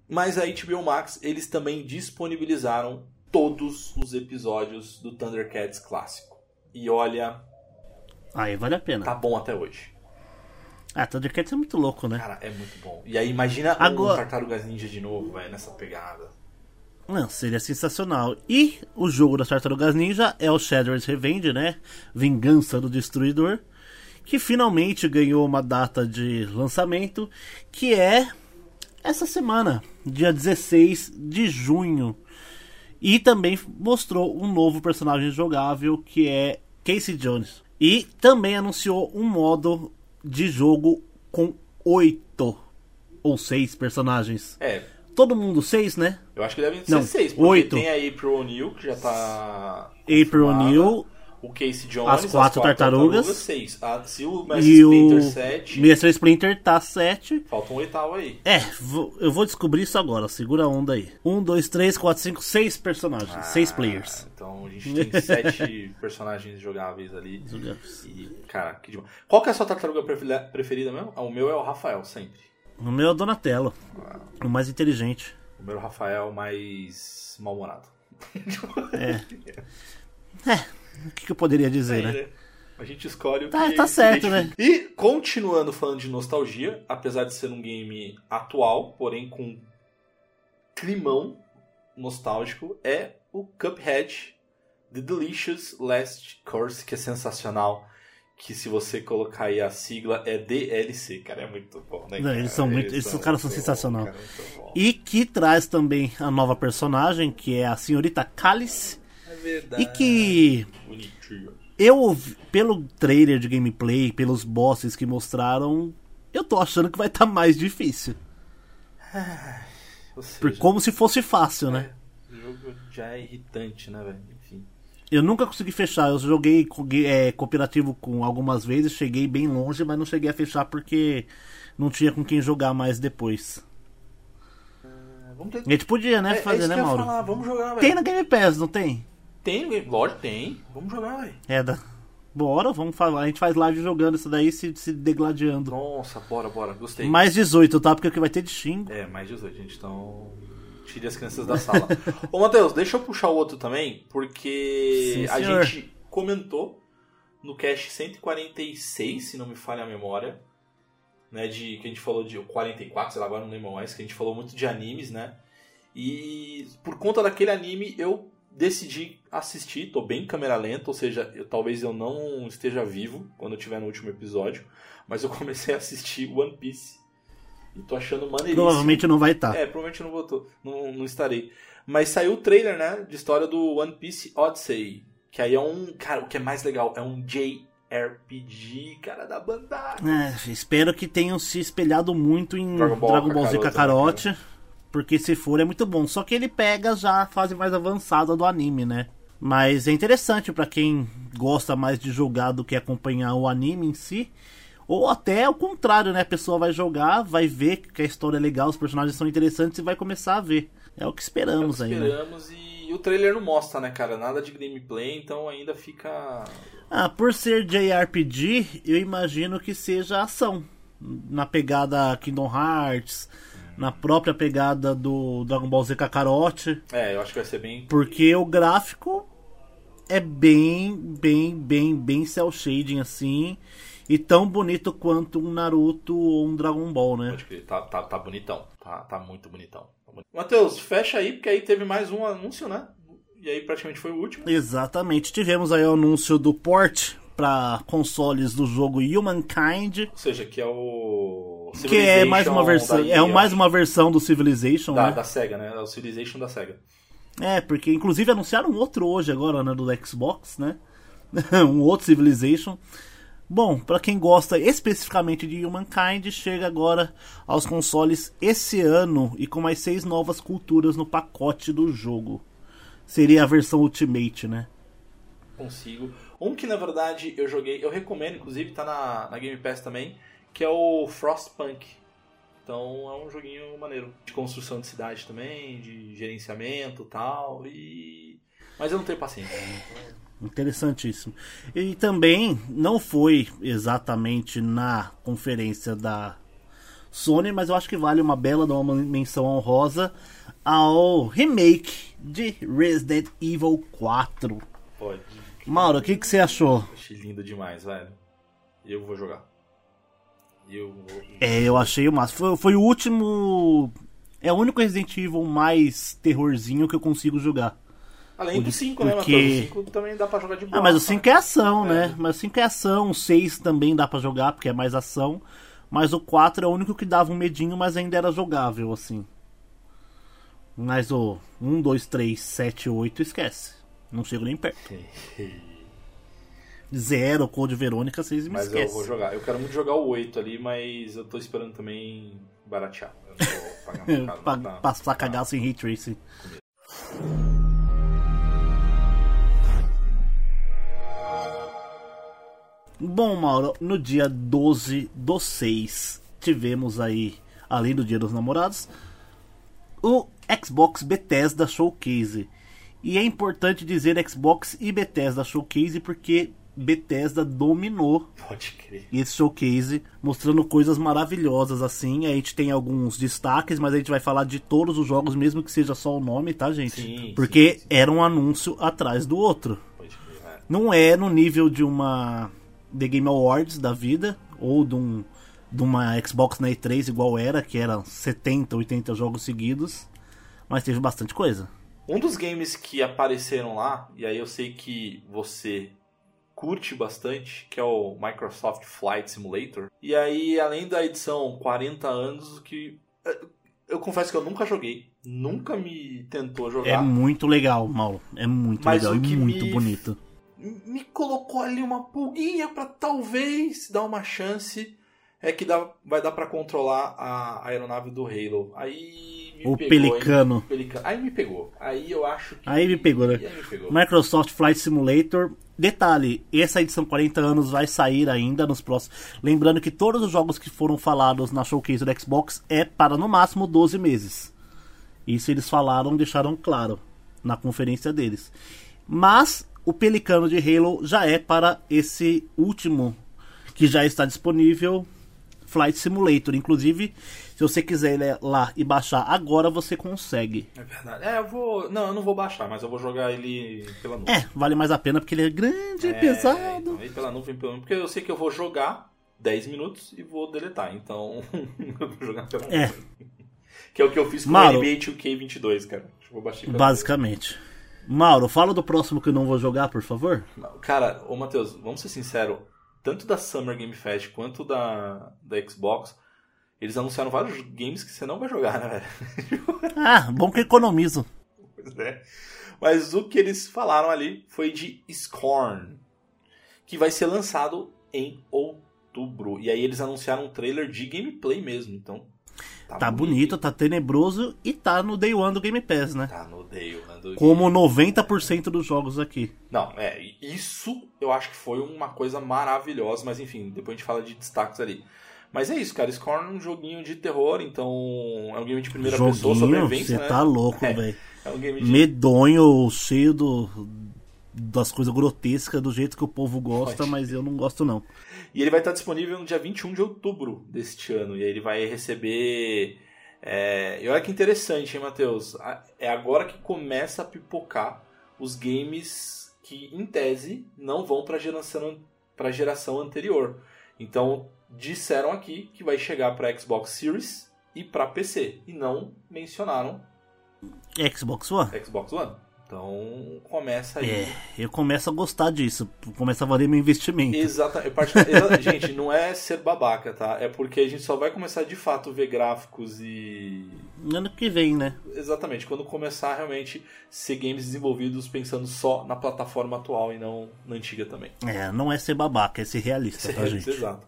Mas a HBO Max, eles também disponibilizaram todos os episódios do Thundercats clássico. E olha, Aí vale a pena. tá bom até hoje. Ah, Thundercats é muito louco, né? Cara, é muito bom. E aí imagina Agora- um Tartarugas Ninja de novo, velho, nessa pegada. Não, seria sensacional. E o jogo das Tartarugas Ninja é o Shadow's Revenge, né? Vingança do Destruidor. Que finalmente ganhou uma data de lançamento, que é essa semana, dia 16 de junho. E também mostrou um novo personagem jogável, que é Casey Jones. E também anunciou um modo de jogo com oito ou seis personagens. É, Todo mundo seis, né? eu acho que devem ser Não, seis, porque oito. tem a April O'Neil, que já tá. April O'Neil, O Casey Jones, As quatro tartarugas. seis. Ah, se o Mestre o Splinter 7, Mestre Splinter tá 7. falta um oitavo aí. É, vou- eu vou descobrir isso agora, segura a onda aí. 1, 2, 3, 4, 5, 6 personagens, 6 Ah, players. Então a gente tem sete personagens jogáveis ali. E, cara, que demais. Qual que é a sua tartaruga preferida, mesmo? Ah, o meu é o Rafael, sempre. O meu é o Donatello, o mais inteligente. O meu é o Rafael mais mal-humorado. É, o que, que eu poderia dizer, né? A gente escolhe o Tá- que tá certo, identifica. E continuando falando de nostalgia, apesar de ser um game atual, porém com climão nostálgico, é o Cuphead The Delicious Last Course, que é sensacional. Que se você colocar aí a sigla é DLC, cara, é muito bom, né? Não, cara? eles são muito- esses caras são muito sensacional. bom, cara, muito bom. E que traz também a nova personagem, que é a senhorita Cálice. É verdade. E que Bonitinho. eu, pelo trailer de gameplay, pelos bosses que mostraram, eu tô achando que vai estar mais difícil. Seja, Por, como se fosse fácil, né? o jogo já é irritante, né, velho? Enfim. Eu nunca consegui fechar. Eu joguei é, cooperativo com algumas vezes, cheguei bem longe, mas não cheguei a fechar porque não tinha com quem jogar mais depois. Vamos ter... A gente podia, né, É, é fazer, né, Mauro? falar, vamos jogar, velho. Tem na Game Pass, não tem? Tem, lógico, tem. Vamos jogar, velho. É, da... Bora, vamos falar. A gente faz live jogando isso daí, se, se degladiando. Nossa, bora, bora. Gostei. Mais 18, tá? Porque o que vai ter de xingo. É, mais 18, gente. Então, tire as crianças da sala. Ô, Matheus, deixa eu puxar o outro também, porque Sim, a gente comentou no cast 146, se não me falha a memória, né, de que a gente falou de 44, sei lá, agora não lembro mais, que a gente falou muito de animes, né? E por conta daquele anime eu decidi assistir, tô bem em câmera lenta, ou seja, eu, talvez eu não esteja vivo quando eu estiver no último episódio, mas eu comecei a assistir One Piece. E tô achando maneiríssimo. Provavelmente não vai estar. É, provavelmente não votou. Não, não estarei. Mas saiu o trailer, né? De história do One Piece Odyssey. Que aí é um. Cara, o que é mais legal é um JRPG, cara da Bandai. É, espero que tenham se espelhado muito em Dragon Dragon Ball Ball, Z Kakarot, porque se for é muito bom. Só que ele pega já a fase mais avançada do anime, né? Mas é interessante pra quem gosta mais de jogar do que acompanhar o anime em si. Ou até o contrário, né? A pessoa vai jogar, vai ver que a história é legal, os personagens são interessantes e vai começar a ver. É o que esperamos É o que aí, né? esperamos e o trailer não mostra, né, cara? Nada de gameplay, então ainda fica. Ah, por ser JRPG, eu imagino que seja ação. Na pegada Kingdom Hearts, na própria pegada do Dragon Ball Z Kakarot. É, eu acho que vai ser bem. Porque o gráfico é bem, bem, bem, bem cel shading assim. E tão bonito quanto um Naruto ou um Dragon Ball, né? Pode crer, tá, tá, tá bonitão. Tá, tá muito bonitão. Tá bonito. Matheus, fecha aí, porque aí teve mais um anúncio, né? E aí praticamente foi o último. Exatamente. Tivemos aí o anúncio do port para consoles do jogo Humankind. Ou seja, que é o. Que é mais uma versão, é mais uma versão do Civilization, Da, né? da SEGA, né? É o Civilization da SEGA. É, porque inclusive anunciaram outro hoje agora, né, do Xbox, né? um outro Civilization. Bom, pra quem gosta especificamente de Humankind, chega agora aos consoles esse ano e com mais seis novas culturas no pacote do jogo. Seria a versão Ultimate, né? Consigo. Um que na verdade eu joguei, eu recomendo, inclusive tá na, na Game Pass também, que é o Frostpunk. Então é um joguinho maneiro. De construção de cidade também, de gerenciamento e tal. E. Mas eu não tenho paciência. Interessantíssimo. E também não foi exatamente na conferência da Sony, mas eu acho que vale uma bela uma menção honrosa ao remake de Resident Evil 4. Pode. Mauro, o que, que você achou? Achei lindo demais, velho. Eu vou jogar. Eu. É, eu achei o máximo. Foi, foi o último. É o único Resident Evil mais terrorzinho que eu consigo jogar. Além do 5, né, porque- Matheus? O 5 também dá pra jogar de boa. Ah, mas o tá? 5 é ação, É. né? Mas o 5 é ação, o 6 também dá pra jogar, porque é mais ação. Mas o 4 é o único que dava um medinho, mas ainda era jogável, assim. Mas o 1, 2, 3, 7, 8, esquece. Não chego nem perto. Zero, Code Verônica, vocês me Mas eu esquecem. vou jogar. Eu quero muito jogar o 8 ali, mas eu tô esperando também baratear. Eu vou pagar pra tá? passar cagaço em Ray Tracing. Bom, Mauro, no dia 12 do 6, tivemos aí, além do Dia dos Namorados, o Xbox Bethesda Showcase. E é importante dizer Xbox e Bethesda Showcase porque Bethesda dominou Pode crer. esse showcase mostrando coisas maravilhosas assim. A gente tem alguns destaques, mas a gente vai falar de todos os jogos, mesmo que seja só o nome, tá, gente? Sim, Porque sim, sim. era um anúncio atrás do outro. Pode crer. é. Não é no nível de uma The Game Awards da vida ou de, um, de uma Xbox na E3 igual era, que era 70, 80 jogos seguidos, mas teve bastante coisa. Um dos games que apareceram lá, e aí eu sei que você curte bastante, que é o Microsoft Flight Simulator. E aí, além da edição 40 anos, que eu- eu confesso que eu nunca joguei, nunca me tentou É jogar. muito legal, Mauro. É muito Mas legal e muito me- bonito. me colocou ali uma pulguinha pra talvez dar uma chance é que dá, vai dar pra controlar a aeronave do Halo. Aí me O pegou, Pelicano. hein? Pelicano. Aí me pegou. Aí eu acho que Aí me pegou, né? Aí me pegou. Microsoft Flight Simulator. Detalhe, essa edição 40 anos vai sair ainda nos próximos. Lembrando que todos os jogos que foram falados na showcase do Xbox é para no máximo 12 meses. Isso eles falaram, deixaram claro na conferência deles. Mas o Pelicano de Halo já é para esse último que já está disponível, Flight Simulator. Inclusive, se você quiser ir lá e baixar agora, você consegue. É verdade. É, eu vou. Não, eu não vou baixar, mas eu vou jogar ele pela nuvem. É, vale mais a pena porque ele é grande, É, pesado. então, aí pela nuvem, pela nuvem. Porque eu sei que eu vou jogar 10 minutos e vou deletar. Então, eu vou jogar pela nuvem. É. Que é o que eu fiz com Mauro. o NBA 2K22, cara. Eu vou baixar Basicamente. Mauro, fala do próximo que eu não vou jogar, por favor. Cara, ô Matheus, vamos ser sinceros, tanto da Summer Game Fest quanto da, da Xbox, eles anunciaram vários games que você não vai jogar, né, velho? Ah, bom que economizo. Pois é. Mas o que eles falaram ali foi de Scorn. que vai ser lançado em outubro. E aí eles anunciaram um trailer de gameplay mesmo, então Tá, tá bonito, tá tenebroso e tá no Day One do Game Pass, né? Tá no Day One do Como 90% dos jogos aqui. Não, é, isso eu acho que foi uma coisa maravilhosa, mas enfim, depois a gente fala de destaques ali. Mas é isso, cara. Scorn é um joguinho de terror, então é um game de primeira joguinho, pessoa, sobrevivência, Você né? tá louco, é, velho. É um game de... Medonho, cheio do, das coisas grotescas do jeito que o povo gosta, Pode. mas eu não gosto não. E ele vai estar disponível no dia 21 de outubro deste ano. E aí ele vai receber. É... E olha que interessante, hein, Matheus? É agora que começa a pipocar os games que, em tese, não vão para a geração, geração anterior. Então, disseram aqui que vai chegar para Xbox Series e para PC. E não mencionaram Xbox One. Xbox One. Então começa aí. É, eu começo a gostar disso. Começa a valer meu investimento. Exatamente. gente, não é ser babaca, tá? É porque a gente só vai começar de fato ver gráficos e. Ano que vem, né? Exatamente. Quando começar realmente ser games desenvolvidos pensando só na plataforma atual e não na antiga também. É, não é ser babaca, é ser realista, ser tá, realista, gente? Exato.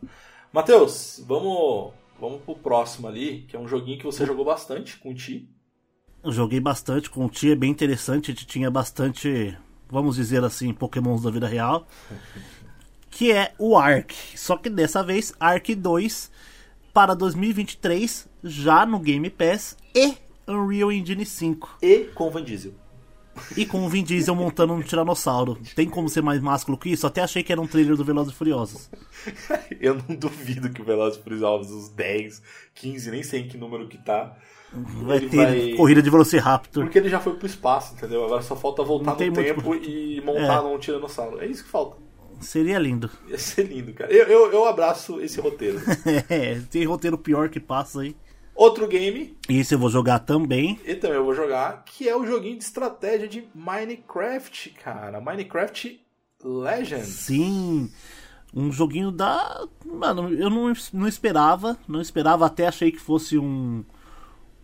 Matheus, vamos, vamos pro próximo ali, que é um joguinho que você jogou bastante com o Ti joguei bastante com o Tia, é bem interessante. A gente tinha bastante, vamos dizer assim, pokémons da vida real. Que é o Ark. Só que dessa vez, Ark 2 para 2023, já no Game Pass e Unreal Engine 5. E com o Vin Diesel. E com o Vin Diesel montando um tiranossauro. Tem como ser mais másculo que isso? Até achei que era um trailer do Velozes e Furiosos. Eu não duvido que o Velozes e Furiosos, os 10, 15, nem sei em que número que tá, Vai ter vai... corrida de Velociraptor. Porque ele já foi pro espaço, entendeu? Agora só falta voltar no tempo muito... e montar é. num tiranossauro. É isso que falta. Seria lindo. Ia ser lindo, cara. Eu, eu, eu abraço esse roteiro. é, tem roteiro pior que passa aí. Outro game. Esse eu vou jogar também. E também eu vou jogar, que é o joguinho de estratégia de Minecraft, cara. Minecraft Legends. Sim. Um joguinho da. Mano, eu não, não esperava. Não esperava, até achei que fosse um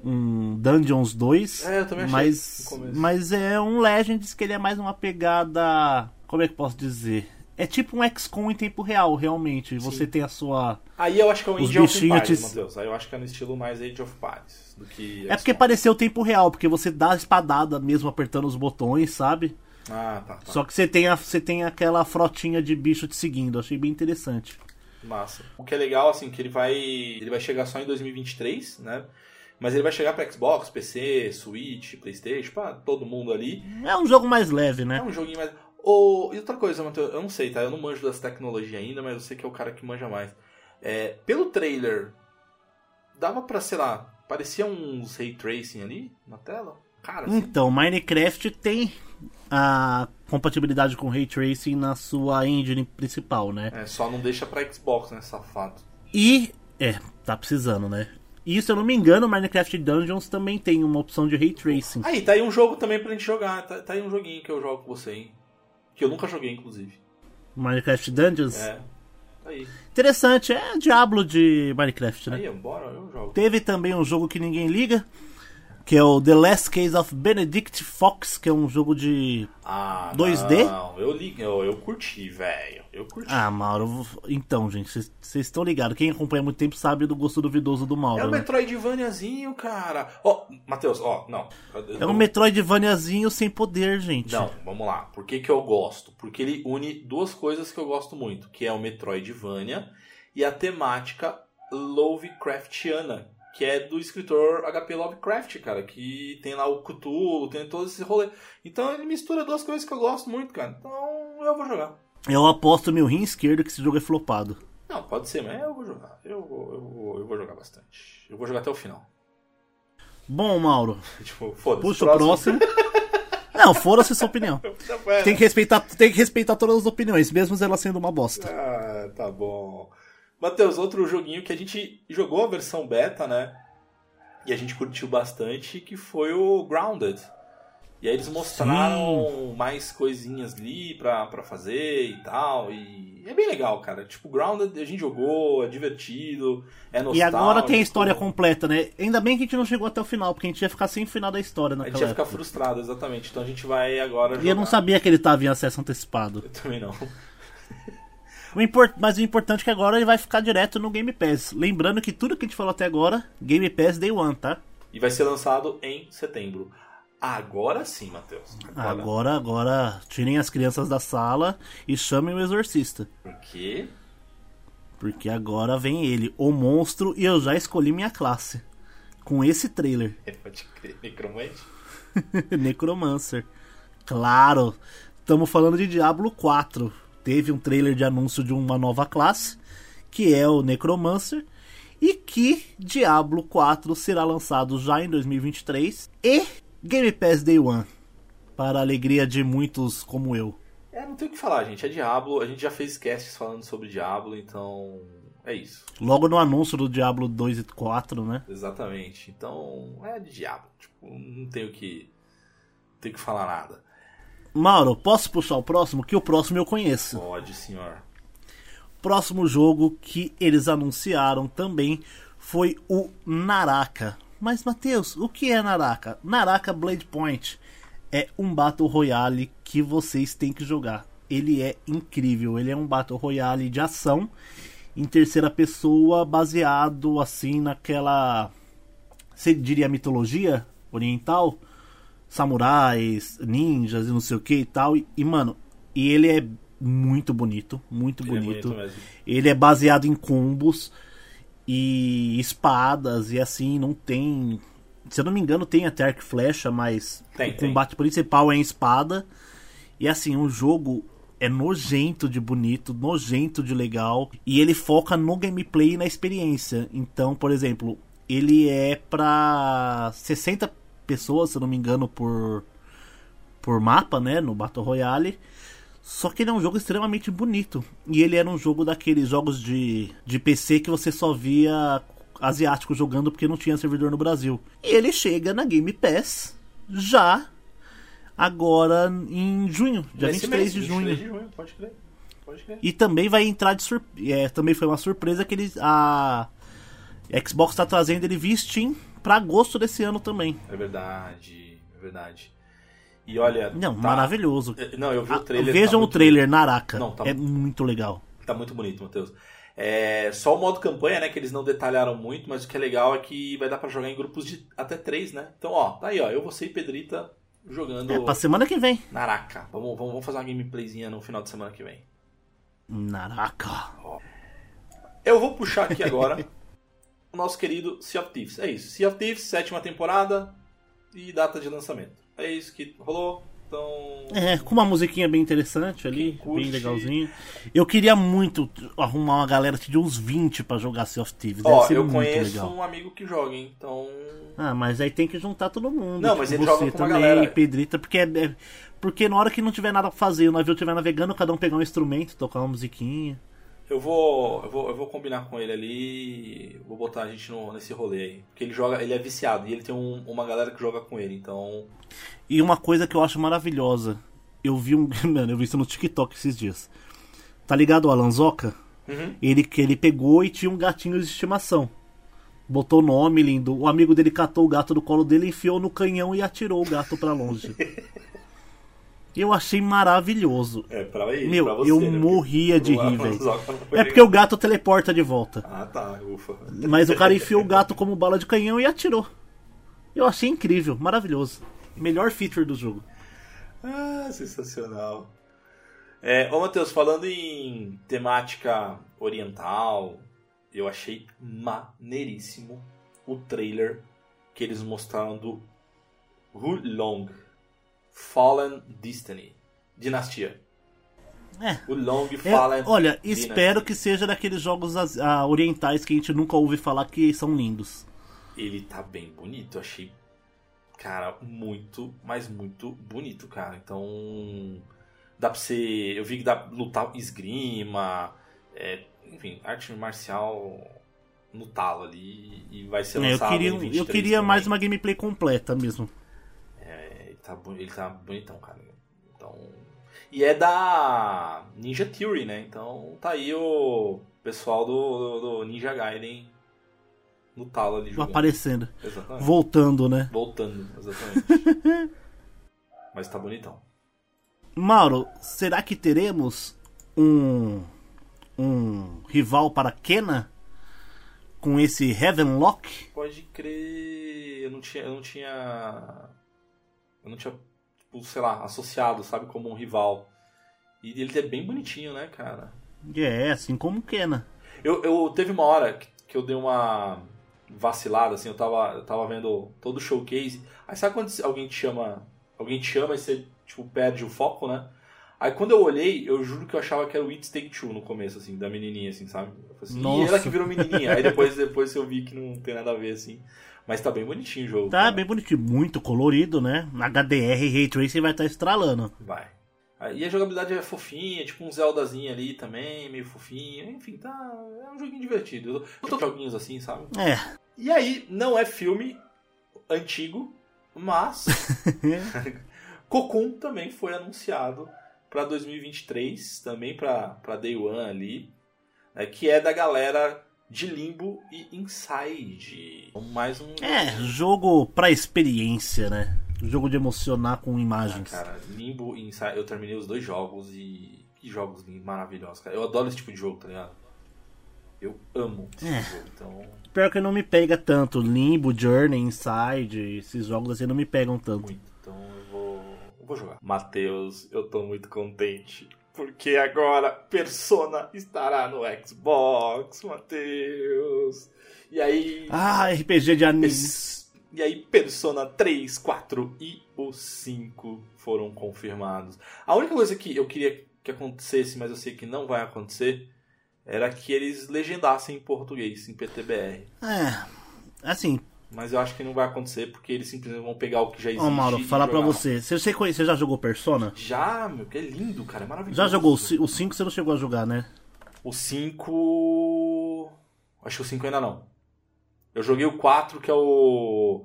um Dungeons 2. É, eu também achei mas, mas é um Legends que ele é mais uma pegada. Como é que posso dizer? É tipo um XCOM em tempo real, realmente. Sim. Você tem a sua. Aí eu acho que é o Age of Empires, te... Deus. Aí eu acho que é no estilo mais Age of Empires do que. É porque pareceu tempo real, porque você dá a espadada mesmo apertando os botões, sabe? Ah, tá, tá. Só que você tem, a, você tem aquela frotinha de bicho te seguindo. Achei bem interessante. Massa. O que é legal, assim, que ele vai. Ele vai chegar só em 2023, né? Mas ele vai chegar para Xbox, PC, Switch, PlayStation, para todo mundo ali. É um jogo mais leve, né? É um joguinho mais. Oh, e outra coisa, Matheus, eu não sei, tá? Eu não manjo das tecnologias ainda, mas eu sei que é o cara que manja mais. É, pelo trailer, dava pra, sei lá, parecia uns ray tracing ali na tela? Cara, assim... Então, Minecraft tem a compatibilidade com ray tracing na sua engine principal, né? É, só não deixa pra Xbox, né, safado. E, é, tá precisando, né? E se eu não me engano, Minecraft Dungeons também tem uma opção de Ray Tracing. Aí, tá aí um jogo também pra gente jogar. Tá, tá aí um joguinho que eu jogo com você, hein? Que eu nunca joguei, inclusive. Minecraft Dungeons? É. Aí. Interessante, é Diablo de Minecraft, né? Aí, bora, eu jogo. Teve também um jogo que ninguém liga, que é o The Last Case of Benedict Fox, que é um jogo de ah, 2D. Não, eu liguei, eu, eu curti, velho. Eu curti. Ah, Mauro, então, gente, vocês estão ligados. Quem acompanha há muito tempo sabe do gosto duvidoso do Mauro. É um né? Metroidvaniazinho, cara. Ó, oh, Matheus, ó, oh, não. É um Metroidvaniazinho sem poder, gente. Não, vamos lá. Por que, que eu gosto? Porque ele une duas coisas que eu gosto muito, que é o Metroidvania e a temática Lovecraftiana, que é do escritor HP Lovecraft, cara, que tem lá o Cthulhu, tem todo esse rolê. Então ele mistura duas coisas que eu gosto muito, cara. Então eu vou jogar. Eu aposto meu rim esquerdo que esse jogo é flopado. Não, pode ser, mas eu vou jogar. Eu vou, eu vou, eu vou jogar bastante. Eu vou jogar até o final. Bom, Mauro. tipo, foda-se. Puxa o próximo. Não, foda-se sua opinião. Tem que, respeitar, tem que respeitar todas as opiniões, mesmo elas sendo uma bosta. Ah, tá bom. Matheus, outro joguinho que a gente jogou a versão beta, né? E a gente curtiu bastante, que foi o Grounded. E aí eles mostraram Sim. mais coisinhas ali pra, pra fazer e tal. E é bem legal, cara. Tipo, Grounded a gente jogou, é divertido, é nostálgico. E agora tem a história completa, né? Ainda bem que a gente não chegou até o final, porque a gente ia ficar sem o final da história naquela A gente ia ficar frustrado, exatamente. Então a gente vai agora jogar. E eu não sabia que ele tava em acesso antecipado. Eu também não. O import... Mas o importante é que agora ele vai ficar direto no Game Pass. Lembrando que tudo que a gente falou até agora, Game Pass Day One, tá? E vai ser lançado em setembro. Agora sim, Matheus. Agora... agora, agora, tirem as crianças da sala e chamem o exorcista. Por quê? Porque agora vem ele, o monstro, e eu já escolhi minha classe. Com esse trailer. Pode crer, necromante? Necromancer. Claro, estamos falando de Diablo 4. Teve um trailer de anúncio de uma nova classe, que é o Necromancer, e que Diablo 4 será lançado já em 2023 e Game Pass Day One, para a alegria de muitos como eu. É, não tem o que falar, gente. É Diablo. A gente já fez casts falando sobre Diablo, então é isso. Logo no anúncio do Diablo 2 e 4, né? Exatamente. Então, é Diablo. Tipo, não tenho que. Não tenho que falar nada. Mauro, posso puxar o próximo? Que o próximo eu conheço. Pode, senhor. Próximo jogo que eles anunciaram também foi o Naraka. Mas, Matheus, o que é Naraka? Naraka Blade Point é um Battle Royale que vocês têm que jogar. Ele é incrível, ele é um Battle Royale de ação em terceira pessoa, baseado assim naquela. Você diria mitologia oriental? Samurais, ninjas e não sei o que e tal. E, e, mano, e ele é muito bonito, muito ele é bonito. É ele é baseado em combos e espadas e assim, não tem. Se eu não me engano, tem até arco flecha, mas tem, o combate principal é em espada. E assim, o jogo é nojento de bonito, nojento de legal. E ele foca no gameplay e na experiência. Então, por exemplo, ele é pra 60 pessoas, se eu não me engano, por, por mapa, né? No Battle Royale. Só que ele é um jogo extremamente bonito. E ele era um jogo daqueles jogos de, de PC que você só via asiático jogando porque não tinha servidor no Brasil. E ele chega na Game Pass já agora em junho, dia Nesse 23 mês, de junho. 23 de junho, pode crer. Pode crer. E também vai entrar de surpresa. É, também foi uma surpresa que eles. A Xbox está trazendo ele via Steam para agosto desse ano também. É verdade, é verdade. E olha. Não, tá... maravilhoso. É, não, eu vi o trailer. Vejam tá o trailer. Naraka. Não, tá... É muito legal. Tá muito bonito, Matheus. É, só o modo campanha, né, que eles não detalharam muito, mas o que é legal é que vai dar para jogar em grupos de até três, né? Então, ó, tá aí, ó, eu, você e Pedrita jogando. É, pra semana que vem. Naraka. Vamos, vamos, vamos fazer uma gameplayzinha no final de semana que vem. Naraka. Ó. Eu vou puxar aqui agora o nosso querido Sea of Thieves. É isso. Sea of Thieves, sétima temporada e data de lançamento. É isso que rolou. Então... É, com uma musiquinha bem interessante ali, bem legalzinho. Eu queria muito arrumar uma galera de uns 20 para jogar Sea of Thieves. Ó, eu conheço legal. um amigo que joga, então. Ah, mas aí tem que juntar todo mundo. Não, tipo, mas ele joga com também, galera. Pedrita, porque é, é, porque na hora que não tiver nada pra fazer, o navio estiver navegando, cada um pegar um instrumento, tocar uma musiquinha. Eu vou, eu vou, eu vou combinar com ele ali, vou botar a gente no, nesse rolê aí. Porque ele joga, ele é viciado e ele tem um, uma galera que joga com ele, então. E uma coisa que eu acho maravilhosa, eu vi um. Mano, eu vi isso no TikTok esses dias. Tá ligado o Alanzoca? Uhum. Ele, ele pegou e tinha um gatinho de estimação. Botou o nome lindo. O amigo dele catou o gato do colo dele, enfiou no canhão e atirou o gato para longe. Eu achei maravilhoso. É, pra ele, Meu, pra você, eu né? morria de rir, velho. É porque o gato teleporta de volta. Ah, tá, ufa. Mas o cara enfiou o gato como bala de canhão e atirou. Eu achei incrível, maravilhoso. Melhor feature do jogo. Ah, sensacional. É, ô Matheus, falando em temática oriental, eu achei maneiríssimo o trailer que eles mostraram do Hulong. Fallen Destiny. Dinastia. É. O Long é, Fallen. olha, espero que seja daqueles jogos orientais que a gente nunca ouve falar que são lindos. Ele tá bem bonito, eu achei. Cara, muito, mas muito bonito, cara. Então. Dá pra ser. Eu vi que dá pra lutar esgrima. É, enfim, arte marcial no talo ali. E vai ser lançado. É, eu queria, eu queria mais uma gameplay completa mesmo tá, ele tá bonitão, cara. Então. E é da Ninja Theory, né? Então tá aí o pessoal do, do, do Ninja Gaiden no talo ali jogando. Aparecendo. Exatamente. Voltando, né? Voltando, exatamente. Mas tá bonitão. Mauro, será que teremos um um rival para Kena com esse Heavenlock? Pode crer. Eu não tinha. Eu não tinha. Eu não tinha, tipo, sei lá, associado, sabe, como um rival. E ele é bem bonitinho, né, cara? É, assim como Kena. Eu, eu teve uma hora que, que eu dei uma vacilada, assim, eu tava, eu tava vendo todo o showcase. Aí sabe quando alguém te chama. Alguém te chama e você, tipo, perde o foco, né? Aí quando eu olhei, eu juro que eu achava que era o It Take Two no começo, assim, da menininha, assim, sabe? Assim, e ela que virou menininha. Aí depois, depois eu vi que não tem nada a ver, assim. Mas tá bem bonitinho o jogo. Tá cara. bem bonitinho, muito colorido, né? HDR Ray Tracing vai estar estralando. Vai. E a jogabilidade é fofinha, tipo um Zeldazinho ali também, meio fofinho. Enfim, tá. É um joguinho divertido. Eu tô com joguinhos assim, sabe? É, E aí, não é filme antigo, mas. Cocoon também foi anunciado para 2023, também para Day One ali, né, que é da galera de Limbo e Inside. Então, Mais um. é, jogo pra experiência, né? Jogo de emocionar com imagens. Cara, Limbo e Inside, eu terminei os dois jogos e. Que jogos maravilhosos, cara. Eu adoro esse tipo de jogo, tá ligado? Eu amo esse É. jogo, então. Pior que não me pega tanto. Limbo, Journey, Inside, esses jogos assim não me pegam tanto. Muito. Então eu vou. Eu vou jogar. Matheus, eu tô muito contente. Porque agora Persona estará no Xbox, Matheus. E aí. Ah, RPG de anime. E aí, Persona 3, 4 e o 5 foram confirmados. A única coisa que eu queria que acontecesse, mas eu sei que não vai acontecer, era que eles legendassem em português, em PTBR. É, assim, Mas eu acho que não vai acontecer porque eles simplesmente vão pegar o que já existe. ó Mauro, falar lá. você. Você, você conhece- você já jogou Persona? Já, meu, que é lindo, cara, é maravilhoso. Já jogou o ci- o 5, você não chegou a jogar, né? O 5. Acho que o 5 ainda não. Eu joguei o 4, que é o.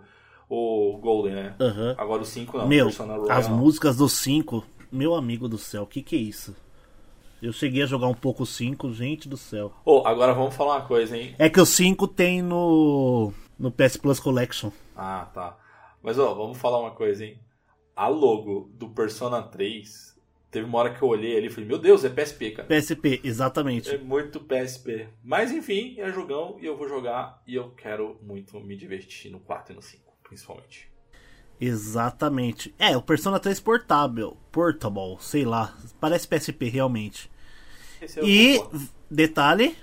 O Golden, né? Aham. Agora o 5 não. Meu, as músicas do 5, meu amigo do céu, que que é isso? Eu cheguei a jogar um pouco o 5, gente do céu. Ô, agora vamos falar uma coisa, hein? É que o 5 tem no no PS Plus Collection. Ah, tá. Mas, ó, vamos falar uma coisa, hein? A logo do Persona 3, teve uma hora que eu olhei ali e falei, meu Deus, é PSP, cara. PSP, exatamente. É muito PSP. Mas, enfim, é jogão e eu vou jogar e eu quero muito me divertir no 4 e no 5, principalmente. Exatamente. É, o Persona 3 portável, portable, sei lá, parece PSP realmente. Esse é o E detalhe,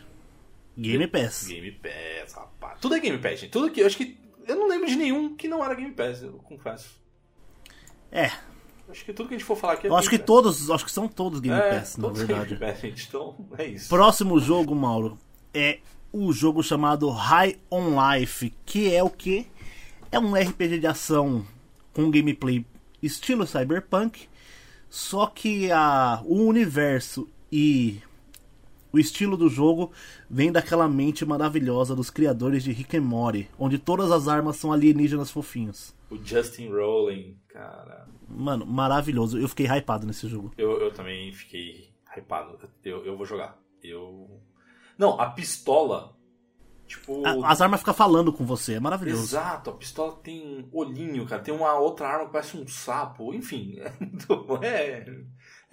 Game Pass. Game Pass, rapaz. Tudo é Game Pass, gente. Tudo que eu acho que eu não lembro de nenhum que não era Game Pass, eu confesso. É, Acho que tudo que a gente for falar aqui é eu acho que Pass. todos, acho que são todos Game é, Pass, na verdade. Game Pass, gente. Então, é isso. Próximo jogo, Mauro, é o jogo chamado High on Life, que é o que? É um RPG de ação com gameplay estilo cyberpunk, só que a, o universo e o estilo do jogo vem daquela mente maravilhosa dos criadores de Rick and Morty, onde todas as armas são alienígenas fofinhos. O Justin Rowling, cara. Mano, maravilhoso. Eu fiquei hypado nesse jogo. Eu, eu também fiquei hypado. Eu, eu vou jogar. Eu. Não, a pistola. Tipo. A- as armas ficam falando com você, é maravilhoso. Exato, a pistola tem um olhinho, cara. Tem uma outra arma que parece um sapo. Enfim, é.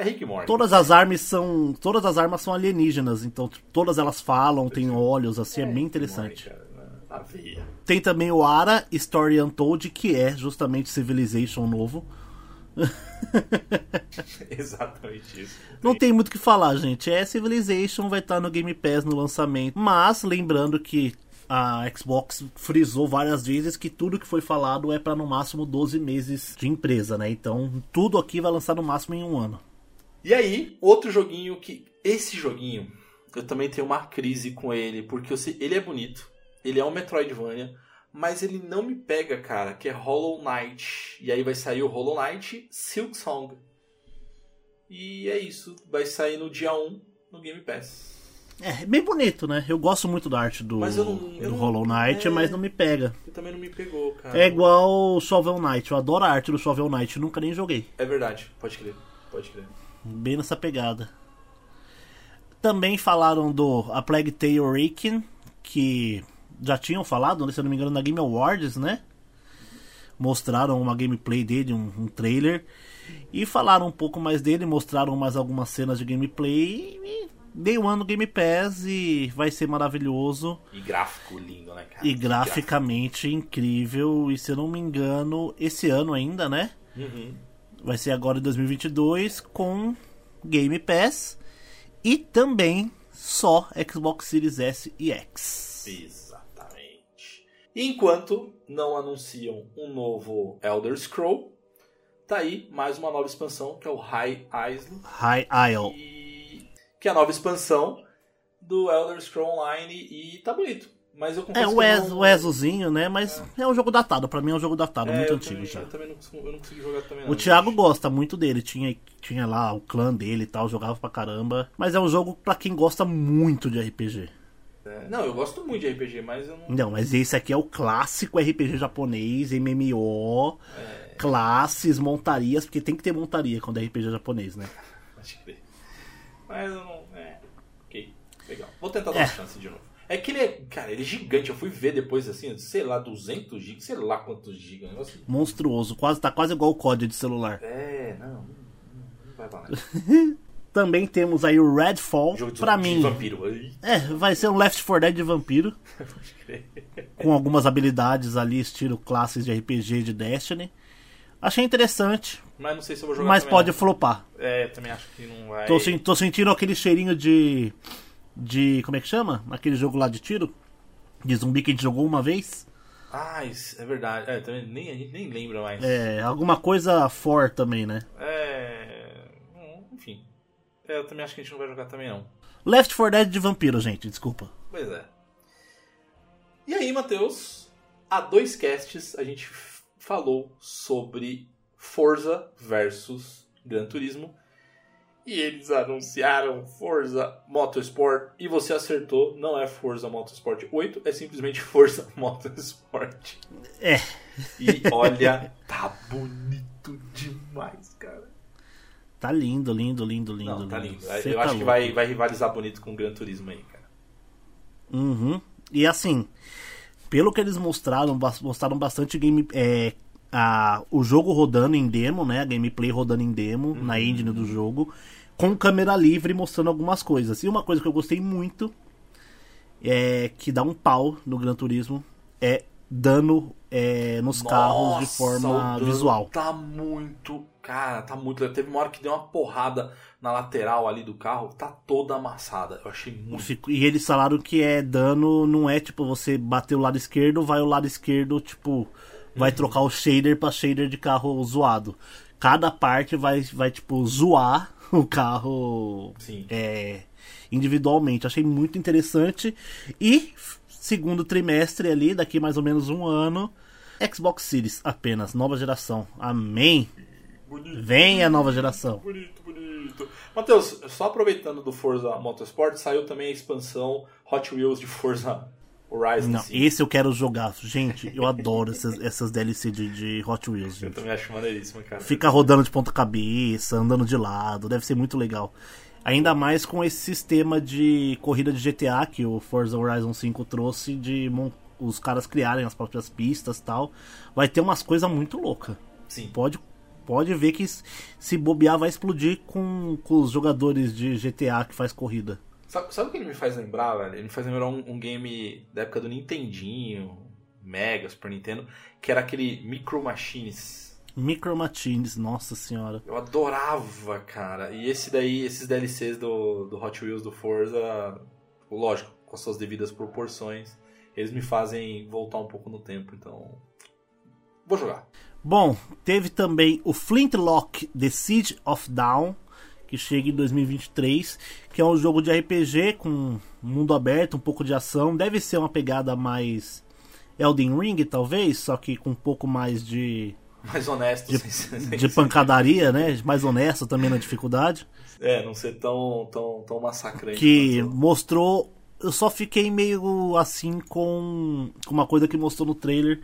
É, é Rick Morty. Todas as armas são. Todas as armas são alienígenas, então todas elas falam, têm olhos, assim, é, bem Rick and interessante. Morty, na veia. Tem também o Ara Story Untold, que é justamente Civilization novo. Exatamente isso. Não tem muito o que falar, gente. É Civilization, vai estar no Game Pass no lançamento. Mas, lembrando que a Xbox frisou várias vezes que tudo que foi falado é para no máximo 12 meses de empresa, né? Então, tudo aqui vai lançar no máximo em um ano. E aí, outro joguinho que. Esse joguinho, eu também tenho uma crise com ele, porque sei- ele é bonito, ele é um Metroidvania, mas ele não me pega, cara, que é Hollow Knight. E aí vai sair o Hollow Knight Silk Song. E é isso, vai sair no dia 1 no Game Pass. É, bem bonito, né? Eu gosto muito da arte do, não- do Hollow Knight, é. mas não me pega. Também não me pegou, cara. É igual o Shovel Knight. Eu adoro a arte do Shovel Knight, nunca nem joguei. É verdade, pode crer, pode crer. Bem nessa pegada. Também falaram do A Plague Tale Awaken, que já tinham falado, se eu não me engano, na Game Awards, né? Mostraram uma gameplay dele, um, um trailer. E falaram um pouco mais dele, mostraram mais algumas cenas de gameplay. E Day One no Game Pass e vai ser maravilhoso. E gráfico lindo, né, cara? E graficamente incrível. E se eu não me engano, esse ano ainda, né? Uhum. Vai ser agora em 2022 com Game Pass. E também só Xbox Series S e X. Exatamente. Enquanto não anunciam um novo Elder Scroll, tá aí mais uma nova expansão que é o High Isle. High Isle. E... Que é a nova expansão do Elder Scroll Online e tá bonito. Mas eu confesso É o, Ez, não- o Ezozinho, né? Mas é. um jogo datado. Pra mim é um jogo datado, É, muito antigo também, já. Eu também não consegui, eu não consegui jogar também não. O Thiago gosta muito dele, tinha, tinha lá o clã dele e tal, jogava pra caramba. Mas é um jogo pra quem gosta muito de RPG. É, Não, eu gosto muito de RPG, mas eu não... Não, mas esse aqui é o clássico RPG japonês, MMO, classes, montarias, porque tem que ter montaria quando é RPG japonês, né? Acho que Mas eu não. É. Ok, legal. Vou tentar dar É. uma chance de novo. É que ele é. Cara, ele é gigante. Eu fui ver depois assim, sei lá, 200 GB, sei lá quantos GB. Um negócio. Monstruoso, quase tá quase igual o código de celular. É, não. Não, vai valer. Também temos aí o Redfall, Jogo de, pra de mim. vampiro. É, vai ser um Left 4 Dead de vampiro, pode crer. com algumas habilidades ali, estilo classes de RPG de Destiny. Achei interessante, Mas não sei se eu vou jogar mas pode não. flopar. É, também acho que não vai. Tô, tô sentindo aquele cheirinho de. De. Como é que chama? Aquele jogo lá de tiro? De zumbi que a gente jogou uma vez? Ah, isso é verdade. É, também nem, a gente nem lembra mais. É, alguma coisa for também, né? É, hum, Enfim. É, eu também acho que a gente não vai jogar também não. Left 4 Dead de vampiro, gente, desculpa. Pois é. E aí, Matheus, há dois casts a gente falou sobre Forza versus Gran Turismo. E eles anunciaram Forza Motorsport. E você acertou, não é Forza Motorsport 8, é simplesmente Forza Motorsport. É, E olha, tá bonito demais, cara. tá lindo, lindo, lindo, lindo. Não, tá lindo. Cê Eu tá acho que louco. vai, vai rivalizar bonito com o Gran Turismo aí, cara. Uhum. E assim, pelo que eles mostraram, mostraram bastante game. É, a, o jogo rodando em demo, né? A gameplay rodando em demo, na engine do jogo, com câmera livre mostrando algumas coisas. E uma coisa que eu gostei muito é que dá um pau no Gran Turismo é dano é, nos carros de Nossa, forma visual. Tá muito. Cara, tá muito. Teve uma hora que deu uma porrada na lateral ali do carro, tá toda amassada. Eu achei muito. E eles falaram que é dano, não é tipo você bater o lado esquerdo, vai o lado esquerdo, tipo, vai trocar o shader pra shader de carro zoado. Cada parte vai, vai tipo, zoar o carro é, individualmente. Achei muito interessante. E segundo trimestre ali, daqui mais ou menos um ano, Xbox Series apenas, nova geração. Amém. Bonito. Vem a nova geração. Bonito, bonito. Matheus, só aproveitando do Forza Motorsport, saiu também a expansão Hot Wheels de Forza Horizon Não, 5. esse eu quero jogar. Gente, eu adoro essas, essas DLC de, de Hot Wheels, Eu gente. também acho maneiríssimo, cara. Fica rodando de ponta cabeça, andando de lado, deve ser muito legal. Ainda mais com esse sistema de corrida de GTA que o Forza Horizon 5 trouxe, de os caras criarem as próprias pistas e tal. Vai ter umas coisas muito loucas. Sim. Pode, pode ver que se bobear vai explodir com, com os jogadores de GTA que faz corrida. Sabe, sabe o que ele me faz lembrar, velho? Ele me faz lembrar um, um game da época do Nintendinho, Mega, Super Nintendo, que era aquele Micro Machines. Micro Machines, nossa senhora. Eu adorava, cara. E esse daí, esses DLCs do, do Hot Wheels do Forza, lógico, com as suas devidas proporções, eles me fazem voltar um pouco no tempo, então. Vou jogar. Bom, teve também o Flintlock The Siege of Dawn, que chega em 2023, que é um jogo de RPG com mundo aberto, um pouco de ação. Deve ser uma pegada mais Elden Ring, talvez, só que com um pouco mais de, Mais honesto, sem, sem- de pancadaria, né? Mais honesto também na dificuldade. É, não ser tão, tão, tão massacrante. Que mostrou. Eu só fiquei meio assim com, com uma coisa que mostrou no trailer.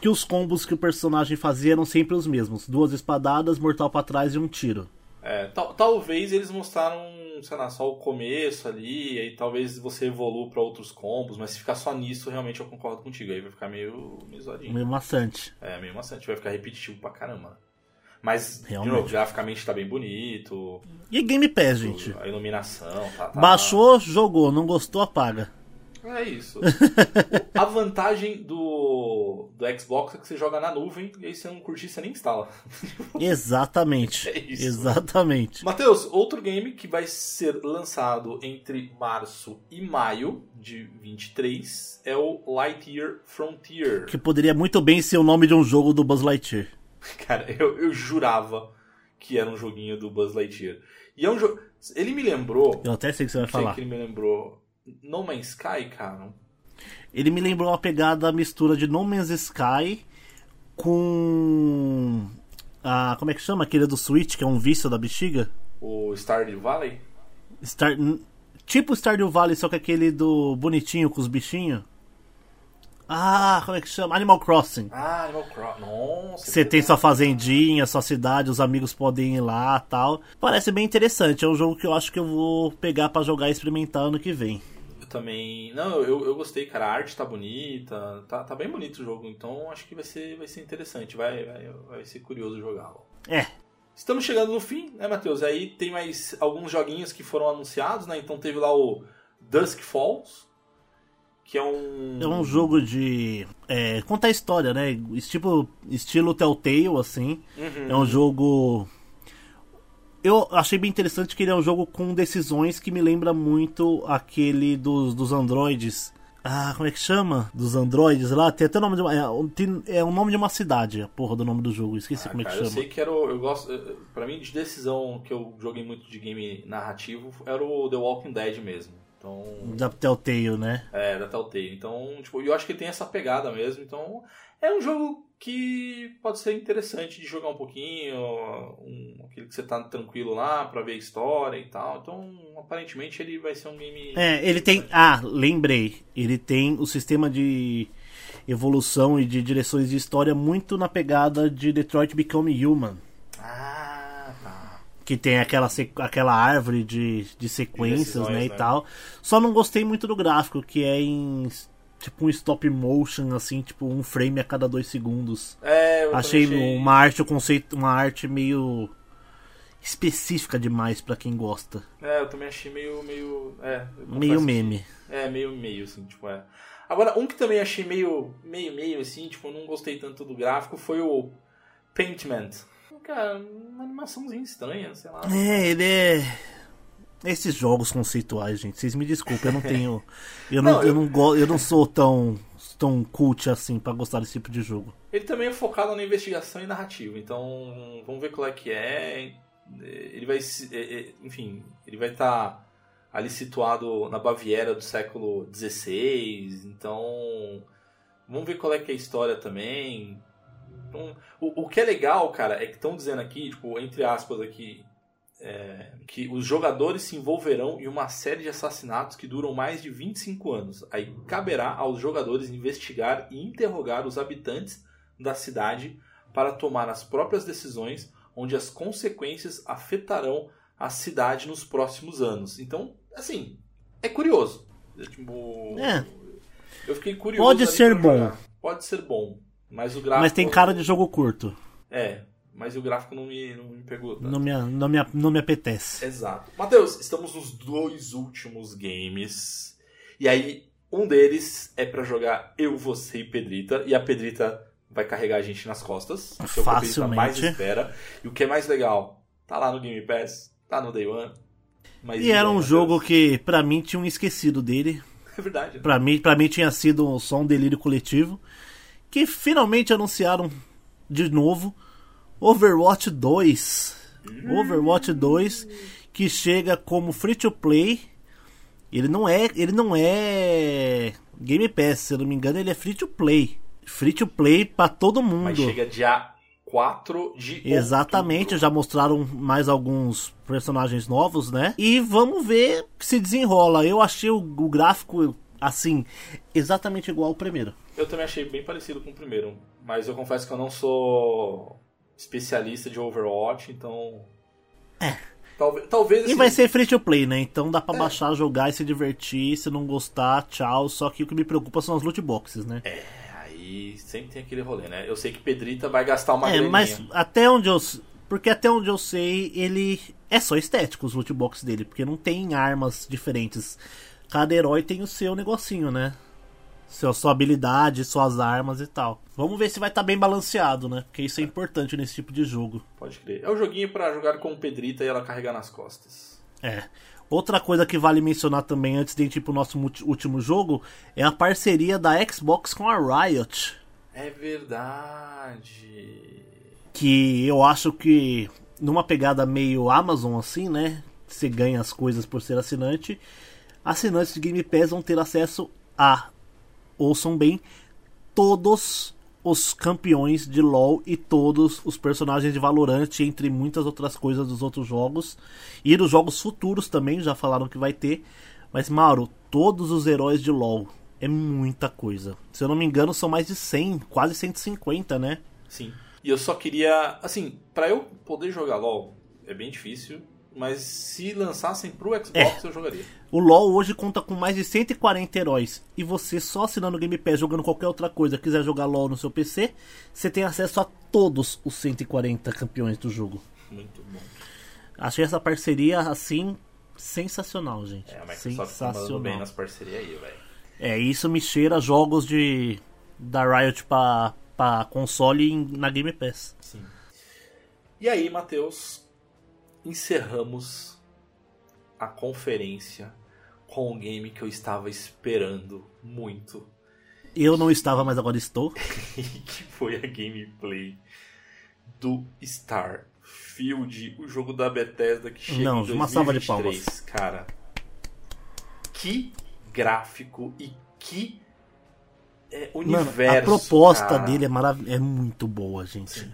Que os combos que o personagem fazia eram sempre os mesmos: duas espadadas, mortal pra trás e um tiro. É, tal- talvez eles mostraram, sei lá, só o começo ali, aí talvez você evolua pra outros combos, mas se ficar só nisso, realmente eu concordo contigo. Aí vai ficar meio, meio zoadinho. Meio maçante. É, meio maçante, vai ficar repetitivo pra caramba. Mas, Realmente. de novo, graficamente tá bem bonito. E Game Pass, gente? A iluminação, tá, tá... Baixou, jogou, não gostou, apaga. É isso. a vantagem do, do Xbox é que você joga na nuvem e aí você não curtir, você nem instala. Exatamente. É isso. Exatamente. Matheus, outro game que vai ser lançado entre março e maio de 23 é o Lightyear Frontier. Que poderia muito bem ser o nome de um jogo do Buzz Lightyear. Cara, eu, eu jurava que era um joguinho do Buzz Lightyear. E é um jogo. Ele me lembrou. Eu até sei que você vai falar. que ele me lembrou no Man's Sky, cara. Ele me lembrou uma pegada mistura de No Man's Sky com. A, como é que chama? Aquele do Switch, que é um vício da bexiga? O Stardew Valley? Star, tipo Stardew Valley, só que aquele do bonitinho com os bichinhos. Ah, como é que chama? Animal Crossing. Ah, Animal Crossing. Nossa. Você tem sua fazendinha, sua cidade, os amigos podem ir lá tal. Parece bem interessante. É um jogo que eu acho que eu vou pegar para jogar e experimentar ano que vem também. Não, eu, eu gostei, cara. A arte tá bonita, tá, tá bem bonito o jogo, então acho que vai ser, vai ser interessante, vai, vai, vai ser curioso jogá-lo. É. Estamos chegando no fim, né, Matheus? Aí tem mais alguns joguinhos que foram anunciados, né? Então teve lá o Dusk Falls, que é um. É um jogo de. É, contar história, né? Estilo, estilo Telltale, assim. Uhum. É um jogo eu achei bem interessante que ele é um jogo com decisões que me lembra muito aquele dos, dos androides. Ah, como é que chama? Dos androides lá? Tem até o nome de uma. É, tem, é o nome de uma cidade, a porra do nome do jogo. Esqueci ah, como cara, é que chama. Eu sei que era. O, eu gosto. Eh, pra mim, de decisão que eu joguei muito de game narrativo era o The Walking Dead mesmo. Então, da Telltale, né? É, da Telltale. Então, tipo, eu acho que tem essa pegada mesmo. Então, é um jogo que pode ser interessante de jogar um pouquinho, um, aquele que você tá tranquilo lá para ver a história e tal. Então, aparentemente ele vai ser um game. É, ele tem. Ah, lembrei. Ele tem o sistema de evolução e de direções de história muito na pegada de Detroit Become Human. Ah. Que tem aquela, aquela árvore de, de sequências, né, né, e tal. Só não gostei muito do gráfico, que é em tipo um stop motion, assim, tipo um frame a cada dois segundos. É, eu achei, achei uma arte, o conceito, uma arte meio específica demais para quem gosta. É, eu também achei meio, meio, é, meio meme. Que, é, meio meio assim, tipo, é. Agora, um que também achei meio, meio, meio assim, tipo, não gostei tanto do gráfico foi o Paintment. Cara, uma animaçãozinha estranha, sei lá. É, ele é esses jogos conceituais, gente, vocês me desculpem, eu não tenho. Eu não, não eu... eu não, go, eu não sou tão, tão cult assim para gostar desse tipo de jogo. Ele também é focado na investigação e narrativa, então vamos ver qual é que é. Ele vai. É, é, enfim, ele vai estar tá ali situado na Baviera do século XVI, então. Vamos ver qual é que é a história também. Então, o, o que é legal, cara, é que estão dizendo aqui, tipo, entre aspas aqui, é, que os jogadores se envolverão em uma série de assassinatos que duram mais de 25 anos. Aí caberá aos jogadores investigar e interrogar os habitantes da cidade para tomar as próprias decisões, onde as consequências afetarão a cidade nos próximos anos. Então, assim, é curioso. É, tipo, é. Eu fiquei curioso. Pode ser bom. Pode ser bom. Mas o gráfico. Mas tem cara de jogo curto. É, mas o gráfico não me, não me pegou tanto. Não me, não, me, não me apetece. Exato. Matheus, estamos nos dois últimos games. E aí, um deles é para jogar eu, você e Pedrita. E a Pedrita vai carregar a gente nas costas. Que. É o que a Pedrita mais espera. E o que é mais legal, tá lá no Game Pass, tá no Day One. e era um jogo que, para mim, tinham esquecido dele. É verdade. Né? Pra, mim, pra mim tinha sido só um delírio coletivo. Que finalmente anunciaram de novo Overwatch 2. Overwatch 2 que chega como free to play. Ele não é, ele não é Game Pass, se eu não me engano, ele é free to play. Free to play para todo mundo. Mas chega dia 4 de Exatamente, outubro. já mostraram mais alguns personagens novos, né? E vamos ver se desenrola. Eu achei o, o gráfico assim, exatamente igual ao primeiro. Eu também achei bem parecido com o primeiro, mas eu confesso que eu não sou especialista de Overwatch, então. É. Talvez, talvez assim... E vai ser free to play, né? Então dá pra é. baixar, jogar e se divertir. Se não gostar, tchau. Só que o que me preocupa são as loot boxes, né? É, aí sempre tem aquele rolê, né? Eu sei que Pedrita vai gastar uma É, mas até onde eu. Porque até onde eu sei, ele é só estético os loot box dele, porque não tem armas diferentes. Cada herói tem o seu negocinho, né? Sua, sua habilidade, suas armas e tal. Vamos ver se vai estar tá bem balanceado, né? Porque isso é importante nesse tipo de jogo. Pode crer. É o um joguinho para jogar com Pedrita e ela carregar nas costas. É. Outra coisa que vale mencionar também antes de ir pro nosso último jogo é a parceria da Xbox com a Riot. É verdade. Que eu acho que numa pegada meio Amazon assim, né? Você ganha as coisas por ser assinante. Assinantes de Game Pass vão ter acesso a, ouçam bem, todos os campeões de LoL e todos os personagens de Valorant, entre muitas outras coisas dos outros jogos. E dos jogos futuros também, já falaram que vai ter. Mas, Mauro, todos os heróis de LoL. É muita coisa. Se eu não me engano, são mais de 100, quase 150, né? Sim. E eu só queria. Assim, para eu poder jogar LoL, é bem difícil mas se lançassem pro Xbox é. eu jogaria. O LoL hoje conta com mais de 140 heróis. E você só assinando o Game Pass, jogando qualquer outra coisa, quiser jogar LoL no seu PC, você tem acesso a todos os 140 campeões do jogo. Muito bom. Achei essa parceria, assim, sensacional, gente. É, a Microsoft tá sensacional. bem nas parcerias aí, velho. É, isso me cheira jogos de da Riot pra, pra console na Game Pass. Sim. E aí, Matheus, encerramos a conferência com um game que eu estava esperando muito. Eu não estava, mas agora estou. que foi a gameplay do Starfield, o jogo da Bethesda que chega não, em 2023, uma salva de palmas. cara. Que gráfico e que é, universo. Mano, a proposta cara. dele é marav é muito boa, gente. Sim.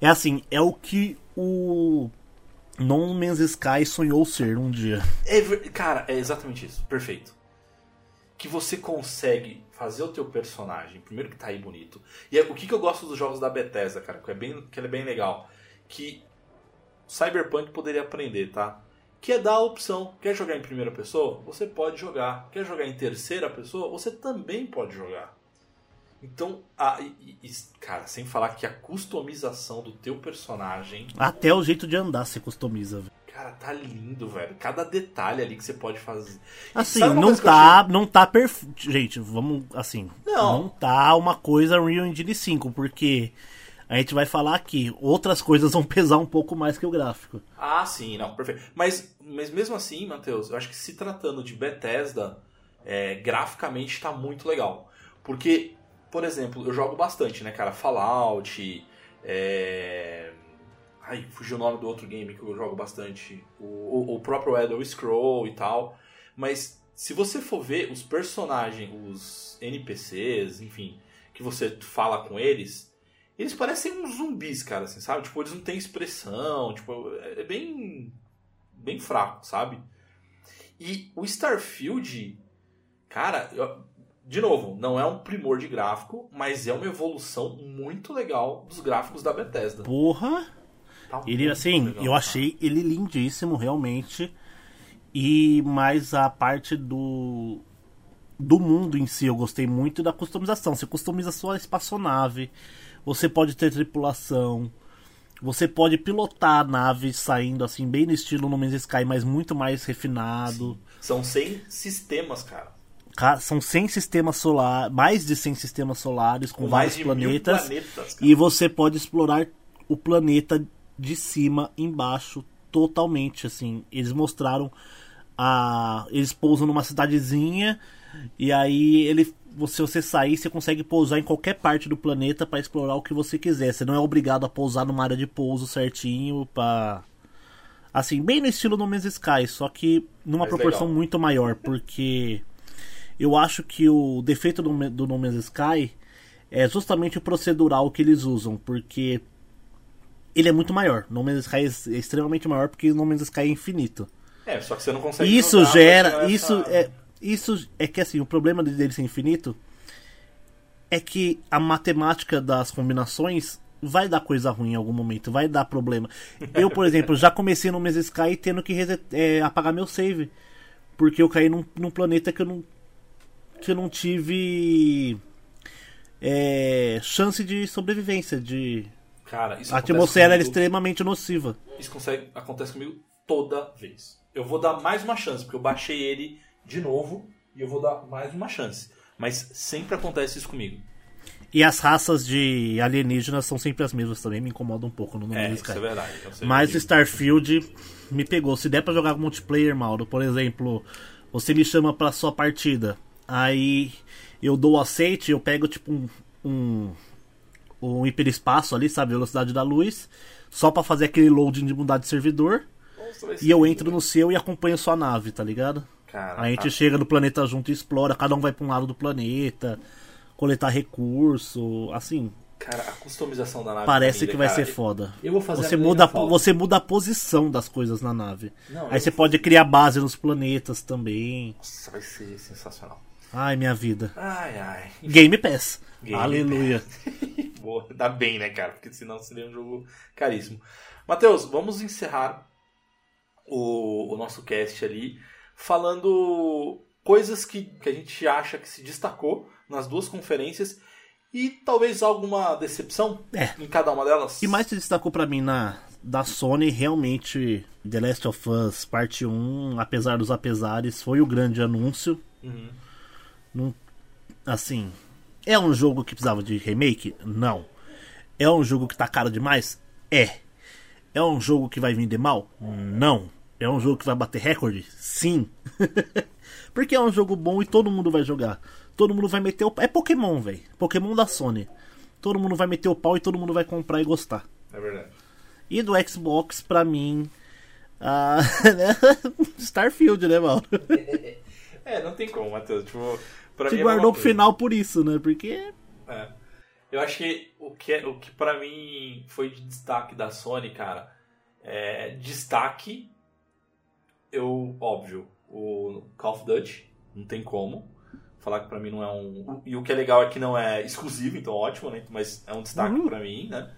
É assim, é o que o No Man's Sky sonhou ser um dia. É, cara, é exatamente isso. Perfeito. Que você consegue fazer o teu personagem, primeiro que tá aí bonito. E é, o que, que eu gosto dos jogos da Bethesda, cara, que é bem, que é bem legal. Que Cyberpunk poderia aprender, tá? Que é dar a opção. Quer jogar em primeira pessoa? Você pode jogar. Quer jogar em terceira pessoa? Você também pode jogar. Então, a, e, cara, sem falar que a customização do teu personagem. Até o jeito de andar se customiza, velho. Cara, tá lindo, velho. Cada detalhe ali que você pode fazer. Assim, não tá, não tá perfeito. Gente, vamos assim. Não. não tá uma coisa Real Engine 5, porque a gente vai falar aqui, outras coisas vão pesar um pouco mais que o gráfico. Ah, sim, não, perfeito. Mas, mas mesmo assim, Matheus, eu acho que se tratando de Bethesda, é, graficamente tá muito legal. Porque por exemplo, eu jogo bastante, né, cara? Fallout, é... Ai, fugiu o nome do outro game que eu jogo bastante. O, o próprio Elder Scroll e tal. Mas se você for ver os personagens, os NPCs, enfim, que você fala com eles, eles parecem uns zumbis, cara, assim, sabe? Tipo, eles não têm expressão, tipo, é bem bem fraco, sabe? E o Starfield, cara, de novo, não é um primor de gráfico, mas é uma evolução muito legal dos gráficos da Bethesda. Porra! Tá ele, assim, legal, eu achei ele lindíssimo, realmente. E mais a parte do do mundo em si, eu gostei muito da customização. Você customiza sua espaçonave, você pode ter tripulação, você pode pilotar a nave saindo assim, bem no estilo No Man's Sky, mas muito mais refinado. Sim. São 100 sistemas, cara são 100 sistemas solares, mais de 100 sistemas solares com, com vários planetas, planetas e você pode explorar o planeta de cima embaixo totalmente assim. Eles mostraram a eles pousam numa cidadezinha e aí ele se você sair, você consegue pousar em qualquer parte do planeta para explorar o que você quiser. Você não é obrigado a pousar numa área de pouso certinho para assim, bem no estilo No Man's Sky, só que numa Mais proporção legal. muito maior, porque eu acho que o defeito do, do No Man's Sky é justamente o procedural que eles usam, porque ele é muito maior. No Man's Sky é extremamente maior porque No Man's Sky é infinito. É, só que você não consegue. Isso gera, isso essa... é, isso é que assim o problema dele ser infinito é que a matemática das combinações vai dar coisa ruim em algum momento, vai dar problema. Eu, por exemplo, já comecei no Man's Sky tendo que reset, é, apagar meu save porque eu caí num, num planeta que eu não que eu não tive é, chance de sobrevivência, de Cara, isso A atmosfera era comigo- extremamente nociva. Isso consegue, acontece comigo toda vez. Eu vou dar mais uma chance, porque eu baixei ele de novo e eu vou dar mais uma chance. Mas sempre acontece isso comigo. E as raças de alienígenas são sempre as mesmas também, me incomoda um pouco no nome É, isso é verdade. Sei Mas que- Starfield me pegou. Se der pra jogar multiplayer, Mauro, por exemplo, você me chama pra sua partida, aí eu dou o aceite, eu pego tipo um, um, um hiperespaço ali, sabe, velocidade da luz, só pra fazer aquele loading de mudar de servidor, Nossa, e eu entro no seu e acompanho sua nave, tá ligado? Cara, Aí a gente tá- chega no planeta junto e explora, cada um vai pra um lado do planeta, coletar recurso, assim, Cara, a customização da nave. parece que vai cara, ser foda. Eu vou fazer Você muda, você muda a posição das coisas na nave. Não, Aí você pode criar base nos planetas também. Nossa, vai ser sensacional. Ai, minha vida. Ai, ai. Game Pass. Game Aleluia. Boa, dá bem, né, cara? Porque senão seria um jogo caríssimo. Matheus, vamos encerrar o, o nosso cast ali falando coisas que, que a gente acha que se destacou nas duas conferências e talvez alguma decepção É. em cada uma delas. O que mais se destacou pra mim na da Sony realmente The Last of Us Parte 1, apesar dos apesares, foi o grande anúncio. Uhum. Não, assim, é um jogo que precisava de remake? Não. É um jogo que tá caro demais? É. É um jogo que vai vender mal? Não. É um jogo que vai bater recorde? Sim. Porque é um jogo bom e todo mundo vai jogar. Todo mundo vai meter o É Pokémon, velho. Pokémon da Sony. Todo mundo vai meter o pau e todo mundo vai comprar e gostar. É verdade. E do Xbox, pra mim. ah, Starfield, né, Mauro? É, não tem como, Matheus. Tipo, pra Te mim é guardou mesma pro final por isso, né? Porque. É. Eu acho que o que, é- o que para mim foi de destaque da Sony, cara, é destaque. Eu, óbvio, o Call of Duty, não tem como. Falar que pra mim não é um. E o que é legal é que não é exclusivo, então ótimo, né? Mas é um destaque Uhum. pra mim, né?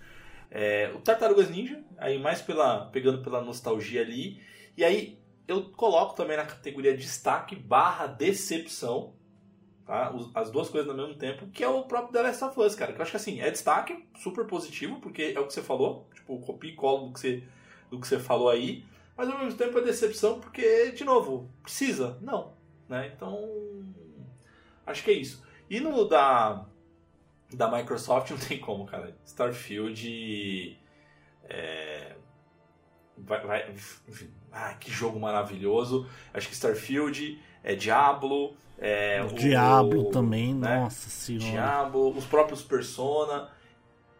É, o Tartarugas Ninja, aí mais pela. pegando pela nostalgia ali. E aí eu coloco também na categoria destaque barra decepção tá? As duas coisas ao mesmo tempo, que é o próprio The Last of Us, cara. Que eu acho que assim, é destaque, super positivo, porque é o que você falou, tipo, copia e cola do que você, do que você falou aí, mas ao mesmo tempo é decepção, porque, de novo, precisa? Não. Né? Então. Acho que é isso. E no da. Da Microsoft não tem como, cara. Starfield. É, vai, vai, enfim, ah, que jogo maravilhoso. Acho que Starfield, é Diablo, é o- Diablo também, né? nossa senhora. Diablo, os próprios Persona.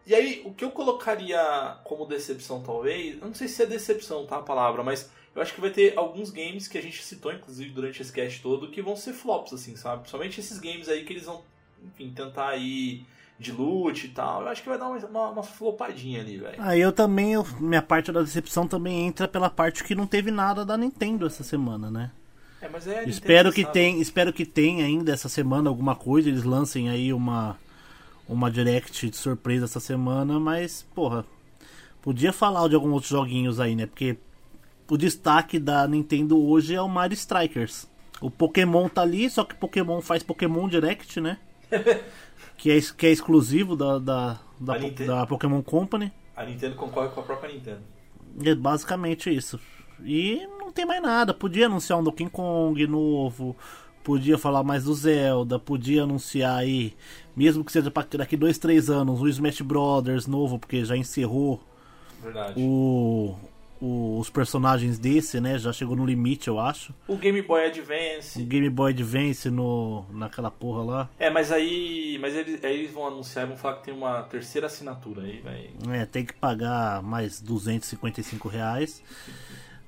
E aí, o que eu colocaria como decepção, talvez, eu não sei se é decepção, tá a palavra, mas eu acho que vai ter alguns games que a gente citou, inclusive, durante esse cast todo, que vão ser flops, assim, sabe? Somente esses games aí que eles vão, enfim, tentar aí de loot e tal. Eu acho que vai dar uma, uma, uma flopadinha ali, velho. Aí eu também, eu- minha parte da decepção também entra pela parte que não teve nada da Nintendo essa semana, né? É, mas é. Espero que tem, espero que tenha ainda essa semana alguma coisa, eles lancem aí uma uma direct de surpresa essa semana, mas porra, podia falar de alguns outros joguinhos aí, né? Porque o destaque da Nintendo hoje é o Mario Strikers. O Pokémon tá ali, só que Pokémon faz Pokémon Direct, né? que, é, que é exclusivo da, da, da, Po- da Pokémon Company. A Nintendo concorre com a própria Nintendo. É basicamente isso. E não tem mais nada. Podia anunciar um Donkey Kong novo. Podia falar mais do Zelda. Podia anunciar aí, mesmo que seja pra daqui dois, três anos, o Smash Brothers novo, porque já encerrou Verdade. o, o- os personagens desse, né? Já chegou no limite, eu acho. O Game Boy O Advance. Game Boy Advance no, naquela porra lá. É, mas aí. Mas eles, aí eles vão anunciar e vão falar que tem uma terceira assinatura aí, vai. É, tem que pagar mais 255 reais.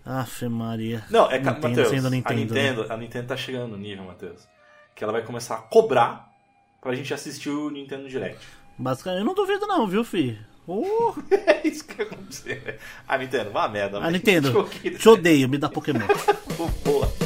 Afe Maria. Não, é Nintendo Matheus, sendo a Nintendo, Nintendo, a Nintendo tá chegando no nível, Matheus, que ela vai começar a cobrar pra gente assistir o Nintendo Direct. Basicamente, eu não duvido não, viu, fi? Uh, É isso que vai acontecer. A Nintendo, vá merda. a Nintendo, te odeio, me dá Pokémon. Boa.